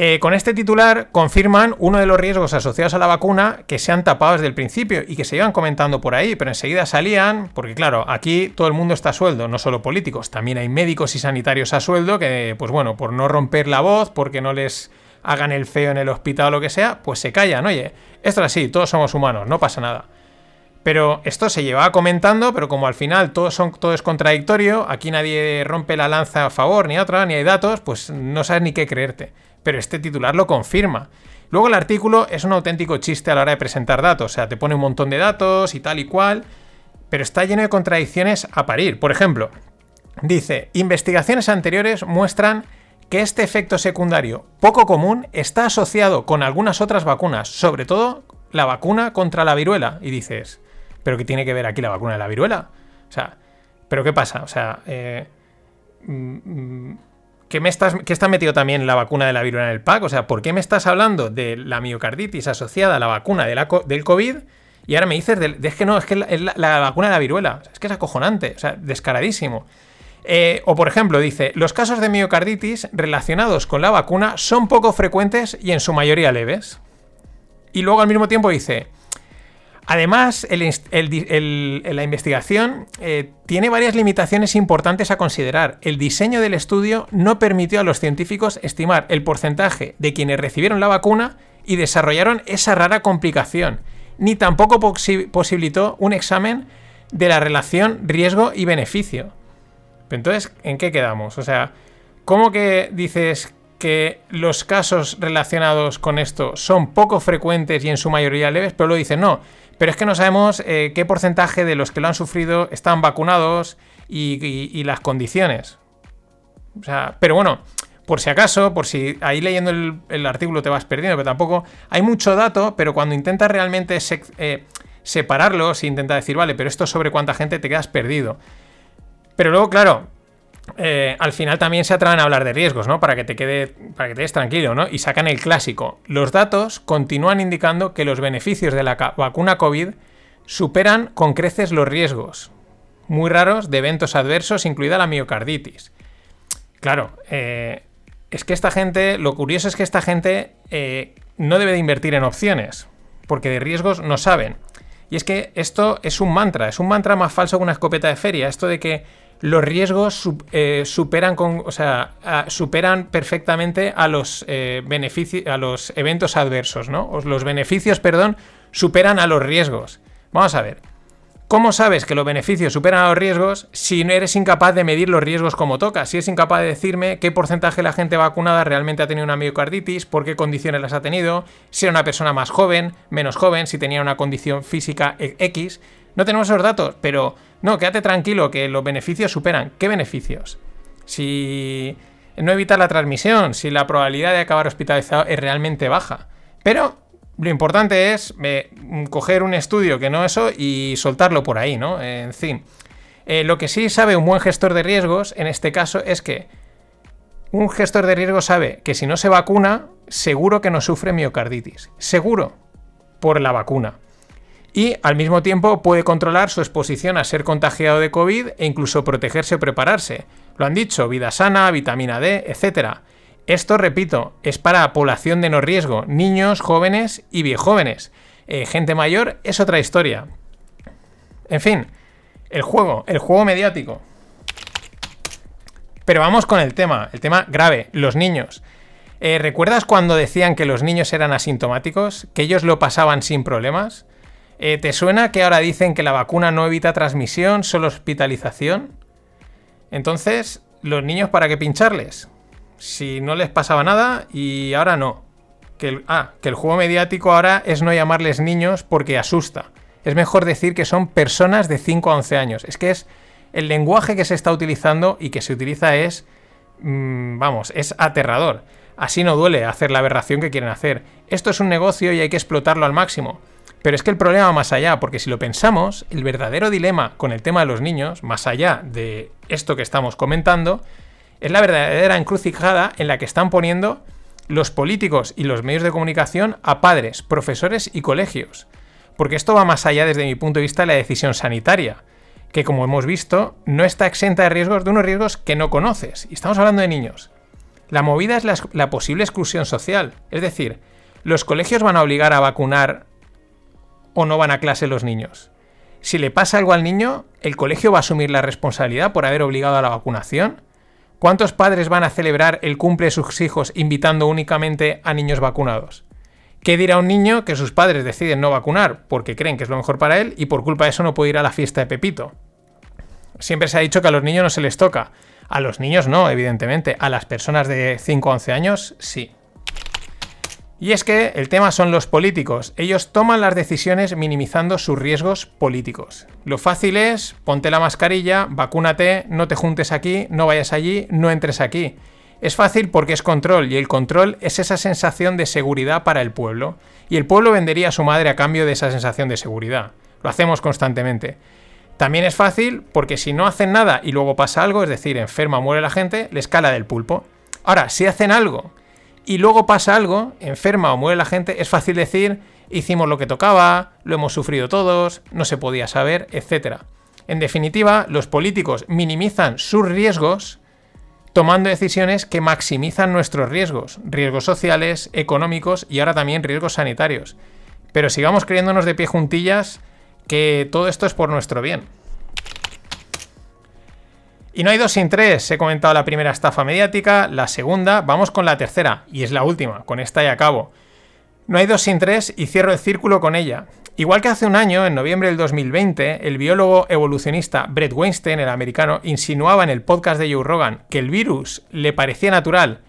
Eh, con este titular confirman uno de los riesgos asociados a la vacuna que se han tapado desde el principio y que se iban comentando por ahí, pero enseguida salían, porque claro, aquí todo el mundo está a sueldo, no solo políticos, también hay médicos y sanitarios a sueldo que, pues bueno, por no romper la voz, porque no les hagan el feo en el hospital o lo que sea, pues se callan, oye, esto es así, todos somos humanos, no pasa nada. Pero esto se llevaba comentando, pero como al final todo, todo es contradictorio, aquí nadie rompe la lanza a favor ni a otra, ni hay datos, pues no sabes ni qué creerte. Pero este titular lo confirma. Luego el artículo es un auténtico chiste a la hora de presentar datos, o sea, te pone un montón de datos y tal y cual, pero está lleno de contradicciones a parir. Por ejemplo, dice, investigaciones anteriores muestran que este efecto secundario poco común está asociado con algunas otras vacunas, sobre todo la vacuna contra la viruela. Y dices, ¿pero qué tiene que ver aquí la vacuna de la viruela? O sea, ¿pero qué pasa? O sea, eh, mm, mm, ¿qué, me estás, ¿qué está metido también la vacuna de la viruela en el pack? O sea, ¿por qué me estás hablando de la miocarditis asociada a la vacuna de la del COVID? Y ahora me dices, de, es que no, es que es la- la vacuna de la viruela. Es que es acojonante, o sea, descaradísimo. Eh, o por ejemplo, dice, los casos de miocarditis relacionados con la vacuna son poco frecuentes y en su mayoría leves. Y luego al mismo tiempo dice, además, la investigación eh, tiene varias limitaciones importantes a considerar. El diseño del estudio no permitió a los científicos estimar el porcentaje de quienes recibieron la vacuna y desarrollaron esa rara complicación, ni tampoco posi- posibilitó un examen de la relación riesgo y beneficio. Entonces, ¿en qué quedamos? O sea, ¿cómo que dices que los casos relacionados con esto son poco frecuentes y en su mayoría leves? Pero lo dices, no. Pero es que no sabemos eh, qué porcentaje de los que lo han sufrido están vacunados y, las condiciones. O sea, pero bueno, por si acaso, por si ahí leyendo el, artículo te vas perdiendo, pero tampoco hay mucho dato, pero cuando intentas realmente sec- eh, separarlos e intentas decir, vale, pero esto sobre cuánta gente te quedas perdido. Pero luego, claro, eh, al final también se atreven a hablar de riesgos, ¿no? Para que te quede, para que te des tranquilo, ¿no? Y sacan el clásico. Los datos continúan indicando que los beneficios de la vacuna COVID superan con creces los riesgos, muy raros, de eventos adversos, incluida la miocarditis. Claro, eh, es que esta gente, lo curioso es que esta gente eh, no debe de invertir en opciones, porque de riesgos no saben. Y es que esto es un mantra, es un mantra más falso que una escopeta de feria, esto de que los riesgos eh, superan o sea, superan perfectamente a los eh, a los eventos adversos, ¿no? Los beneficios, perdón, superan a los riesgos. Vamos a ver. ¿Cómo sabes que los beneficios superan a los riesgos si no eres incapaz de medir los riesgos como toca? Si eres incapaz de decirme qué porcentaje de la gente vacunada realmente ha tenido una miocarditis, por qué condiciones las ha tenido, si era una persona más joven, menos joven, si tenía una condición física e- X. No tenemos esos datos, pero no, quédate tranquilo que los beneficios superan. ¿Qué beneficios? Si no evitar la transmisión, si la probabilidad de acabar hospitalizado es realmente baja. Pero lo importante es eh, coger un estudio que no eso y soltarlo por ahí, ¿no? En fin. Eh, lo que sí sabe un buen gestor de riesgos en este caso es que un gestor de riesgos sabe que si no se vacuna, seguro que no sufre miocarditis. Seguro. Por la vacuna. Y al mismo tiempo puede controlar su exposición a ser contagiado de COVID e incluso protegerse o prepararse. Lo han dicho, vida sana, vitamina D, etc. Esto, repito, es para población de no riesgo, niños, jóvenes y viejóvenes. Eh, gente mayor es otra historia. En fin, el juego, el juego mediático. Pero vamos con el tema, el tema grave, los niños. Eh, ¿Recuerdas cuando decían que los niños eran asintomáticos? ¿Que ellos lo pasaban sin problemas? Eh, ¿Te suena que ahora dicen que la vacuna no evita transmisión, solo hospitalización? Entonces, ¿los niños para qué pincharles? Si no les pasaba nada y ahora no. Que el, ah, que el juego mediático ahora es no llamarles niños porque asusta. Es mejor decir que son personas de 5 a 11 años. Es que es el lenguaje que se está utilizando y que se utiliza es, mm, vamos, es aterrador. Así no duele hacer la aberración que quieren hacer. Esto es un negocio y hay que explotarlo al máximo. Pero es que el problema va más allá, porque si lo pensamos, el verdadero dilema con el tema de los niños, más allá de esto que estamos comentando, es la verdadera encrucijada en la que están poniendo los políticos y los medios de comunicación a padres, profesores y colegios. Porque esto va más allá desde mi punto de vista de la decisión sanitaria, que como hemos visto, no está exenta de riesgos, de unos riesgos que no conoces. Y estamos hablando de niños. La movida es la, posible exclusión social. Es decir, ¿los colegios van a obligar a vacunar o no van a clase los niños? Si le pasa algo al niño, ¿el colegio va a asumir la responsabilidad por haber obligado a la vacunación? ¿Cuántos padres van a celebrar el cumple de sus hijos invitando únicamente a niños vacunados? ¿Qué dirá un niño que sus padres deciden no vacunar porque creen que es lo mejor para él y por culpa de eso no puede ir a la fiesta de Pepito? Siempre se ha dicho que a los niños no se les toca. A los niños no, evidentemente. A las personas de 5 a 11 años sí. Y es que el tema son los políticos. Ellos toman las decisiones minimizando sus riesgos políticos. Lo fácil es, ponte la mascarilla, vacúnate, no te juntes aquí, no vayas allí, no entres aquí. Es fácil porque es control y el control es esa sensación de seguridad para el pueblo. Y el pueblo vendería a su madre a cambio de esa sensación de seguridad. Lo hacemos constantemente. También es fácil porque si no hacen nada y luego pasa algo, es decir, enferma o muere la gente, le escala del pulpo. Ahora, si hacen algo y luego pasa algo, enferma o muere la gente, es fácil decir, hicimos lo que tocaba, lo hemos sufrido todos, no se podía saber, etc. En definitiva, los políticos minimizan sus riesgos tomando decisiones que maximizan nuestros riesgos, riesgos sociales, económicos y ahora también riesgos sanitarios. Pero sigamos creyéndonos de pie juntillas que todo esto es por nuestro bien. Y no hay dos sin tres. He comentado la primera estafa mediática, la segunda, vamos con la tercera, y es la última, con esta y acabo. No hay dos sin tres y cierro el círculo con ella. Igual que hace un año, en noviembre del 2020, el biólogo evolucionista Brett Weinstein, el americano, insinuaba en el podcast de Joe Rogan que el virus le parecía natural,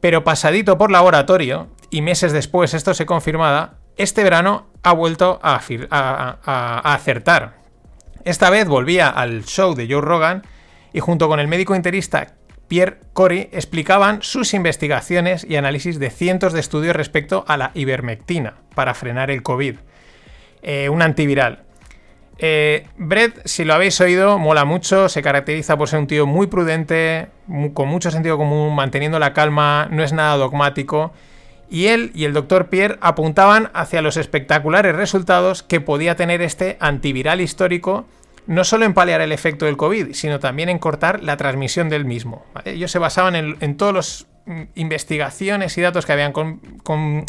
pero pasadito por laboratorio, y meses después esto se confirmaba, este verano ha vuelto a, a acertar. Esta vez volvía al show de Joe Rogan y junto con el médico interista Pierre Corey explicaban sus investigaciones y análisis de cientos de estudios respecto a la ivermectina para frenar el COVID, eh, un antiviral. Eh, Brett, si lo habéis oído, mola mucho, se caracteriza por ser un tío muy prudente, con mucho sentido común, manteniendo la calma, no es nada dogmático. Y él y el doctor Pierre apuntaban hacia los espectaculares resultados que podía tener este antiviral histórico no solo en paliar el efecto del COVID, sino también en cortar la transmisión del mismo. Ellos se basaban en, todas las mm, investigaciones y datos que habían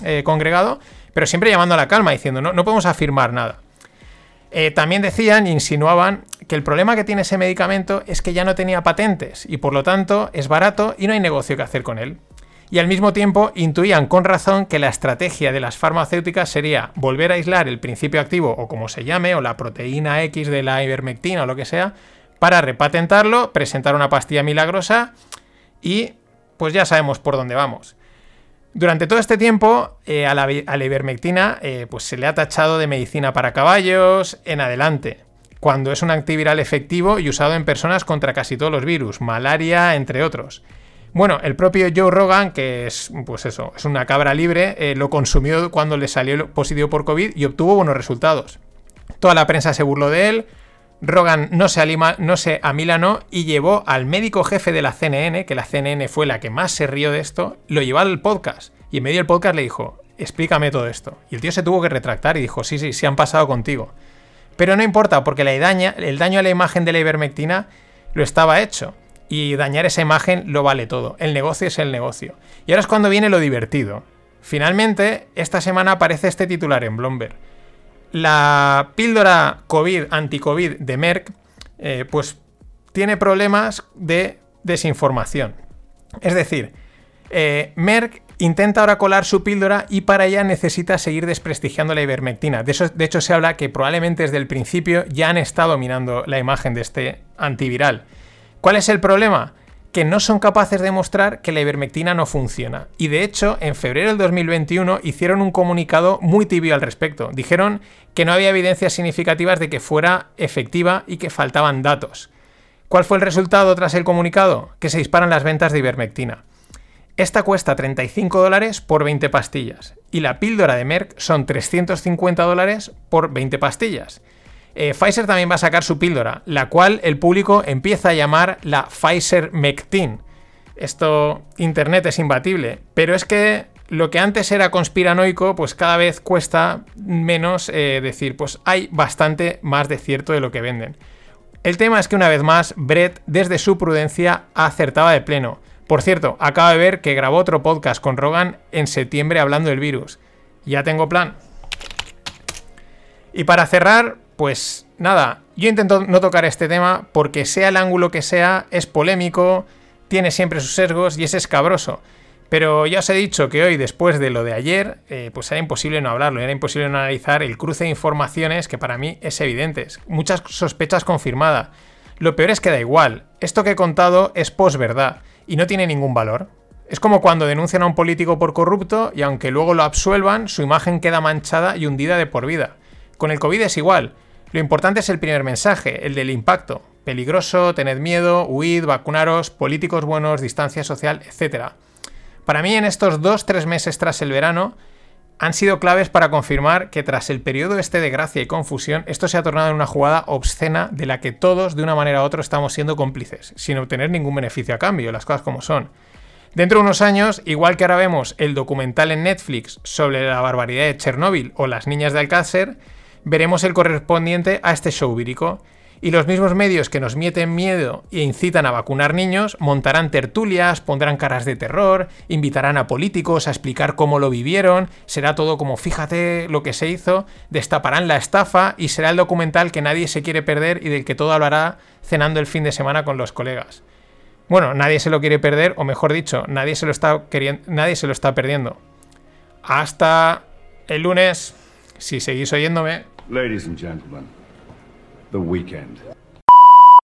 eh, congregado, pero siempre llamando a la calma, diciendo, no, no podemos afirmar nada. Eh, también decían, insinuaban, que el problema que tiene ese medicamento es que ya no tenía patentes y por lo tanto es barato y no hay negocio que hacer con él y al mismo tiempo intuían con razón que la estrategia de las farmacéuticas sería volver a aislar el principio activo o como se llame, o la proteína X de la ivermectina o lo que sea, para repatentarlo, presentar una pastilla milagrosa y pues ya sabemos por dónde vamos. Durante todo este tiempo eh, a, la, ivermectina eh, pues se le ha tachado de medicina para caballos en adelante, cuando es un antiviral efectivo y usado en personas contra casi todos los virus, malaria entre otros. Bueno, el propio Joe Rogan, que es, pues eso, es una cabra libre, eh, lo consumió cuando le salió positivo por COVID y obtuvo buenos resultados. Toda la prensa se burló de él. Rogan no se, alima, no se amilanó y llevó al médico jefe de la CNN, que la CNN fue la que más se rió de esto, lo llevó al podcast. Y en medio del podcast le dijo, explícame todo esto. Y el tío se tuvo que retractar y dijo, sí, sí, sí han pasado contigo. Pero no importa, porque la el daño a la imagen de la ivermectina lo estaba hecho y dañar esa imagen lo vale todo. El negocio es el negocio. Y ahora es cuando viene lo divertido. Finalmente, esta semana aparece este titular en Bloomberg. La píldora COVID, anti-COVID de Merck, eh, pues tiene problemas de desinformación. Es decir, eh, Merck intenta ahora colar su píldora y para ella necesita seguir desprestigiando la ivermectina. De, de hecho, se habla que probablemente desde el principio ya han estado minando la imagen de este antiviral. ¿Cuál es el problema? Que no son capaces de demostrar que la ivermectina no funciona. Y de hecho, en febrero del 2021 hicieron un comunicado muy tibio al respecto. Dijeron que no había evidencias significativas de que fuera efectiva y que faltaban datos. ¿Cuál fue el resultado tras el comunicado? Que se disparan las ventas de ivermectina. Esta cuesta 35 dólares por 20 pastillas y la píldora de Merck son 350 dólares por 20 pastillas. Eh, Pfizer también va a sacar su píldora, la cual el público empieza a llamar la Pfizer Mectin. Esto, Internet es imbatible, pero es que lo que antes era conspiranoico, pues cada vez cuesta menos eh, decir, pues hay bastante más de cierto de lo que venden. El tema es que una vez más, Brett, desde su prudencia, acertaba de pleno. Por cierto, acabo de ver que grabó otro podcast con Rogan en septiembre hablando del virus. Ya tengo plan. Y para cerrar, pues nada, yo intento no tocar este tema porque sea el ángulo que sea, es polémico, tiene siempre sus sesgos y es escabroso. Pero ya os he dicho que hoy, después de lo de ayer, eh, pues era imposible no hablarlo, era imposible no analizar el cruce de informaciones que para mí es evidente. Muchas sospechas confirmadas. Lo peor es que da igual, esto que he contado es posverdad y no tiene ningún valor. Es como cuando denuncian a un político por corrupto y aunque luego lo absuelvan, su imagen queda manchada y hundida de por vida. Con el COVID es igual. Lo importante es el primer mensaje, el del impacto. Peligroso, tened miedo, huid, vacunaros, políticos buenos, distancia social, etc. Para mí en estos dos, tres meses tras el verano, han sido claves para confirmar que tras el periodo este de gracia y confusión, esto se ha tornado en una jugada obscena de la que todos, de una manera u otra, estamos siendo cómplices, sin obtener ningún beneficio a cambio, las cosas como son. Dentro de unos años, igual que ahora vemos el documental en Netflix sobre la barbaridad de Chernóbil o las niñas de Alcácer, veremos el correspondiente a este show vírico y los mismos medios que nos mieten miedo e incitan a vacunar niños montarán tertulias, pondrán caras de terror, invitarán a políticos a explicar cómo lo vivieron, será todo como fíjate lo que se hizo, destaparán la estafa y será el documental que nadie se quiere perder y del que todo hablará cenando el fin de semana con los colegas. Bueno, nadie se lo quiere perder, o mejor dicho, nadie se lo está, nadie se lo está perdiendo. Hasta el lunes, si seguís oyéndome. Ladies and gentlemen, the weekend.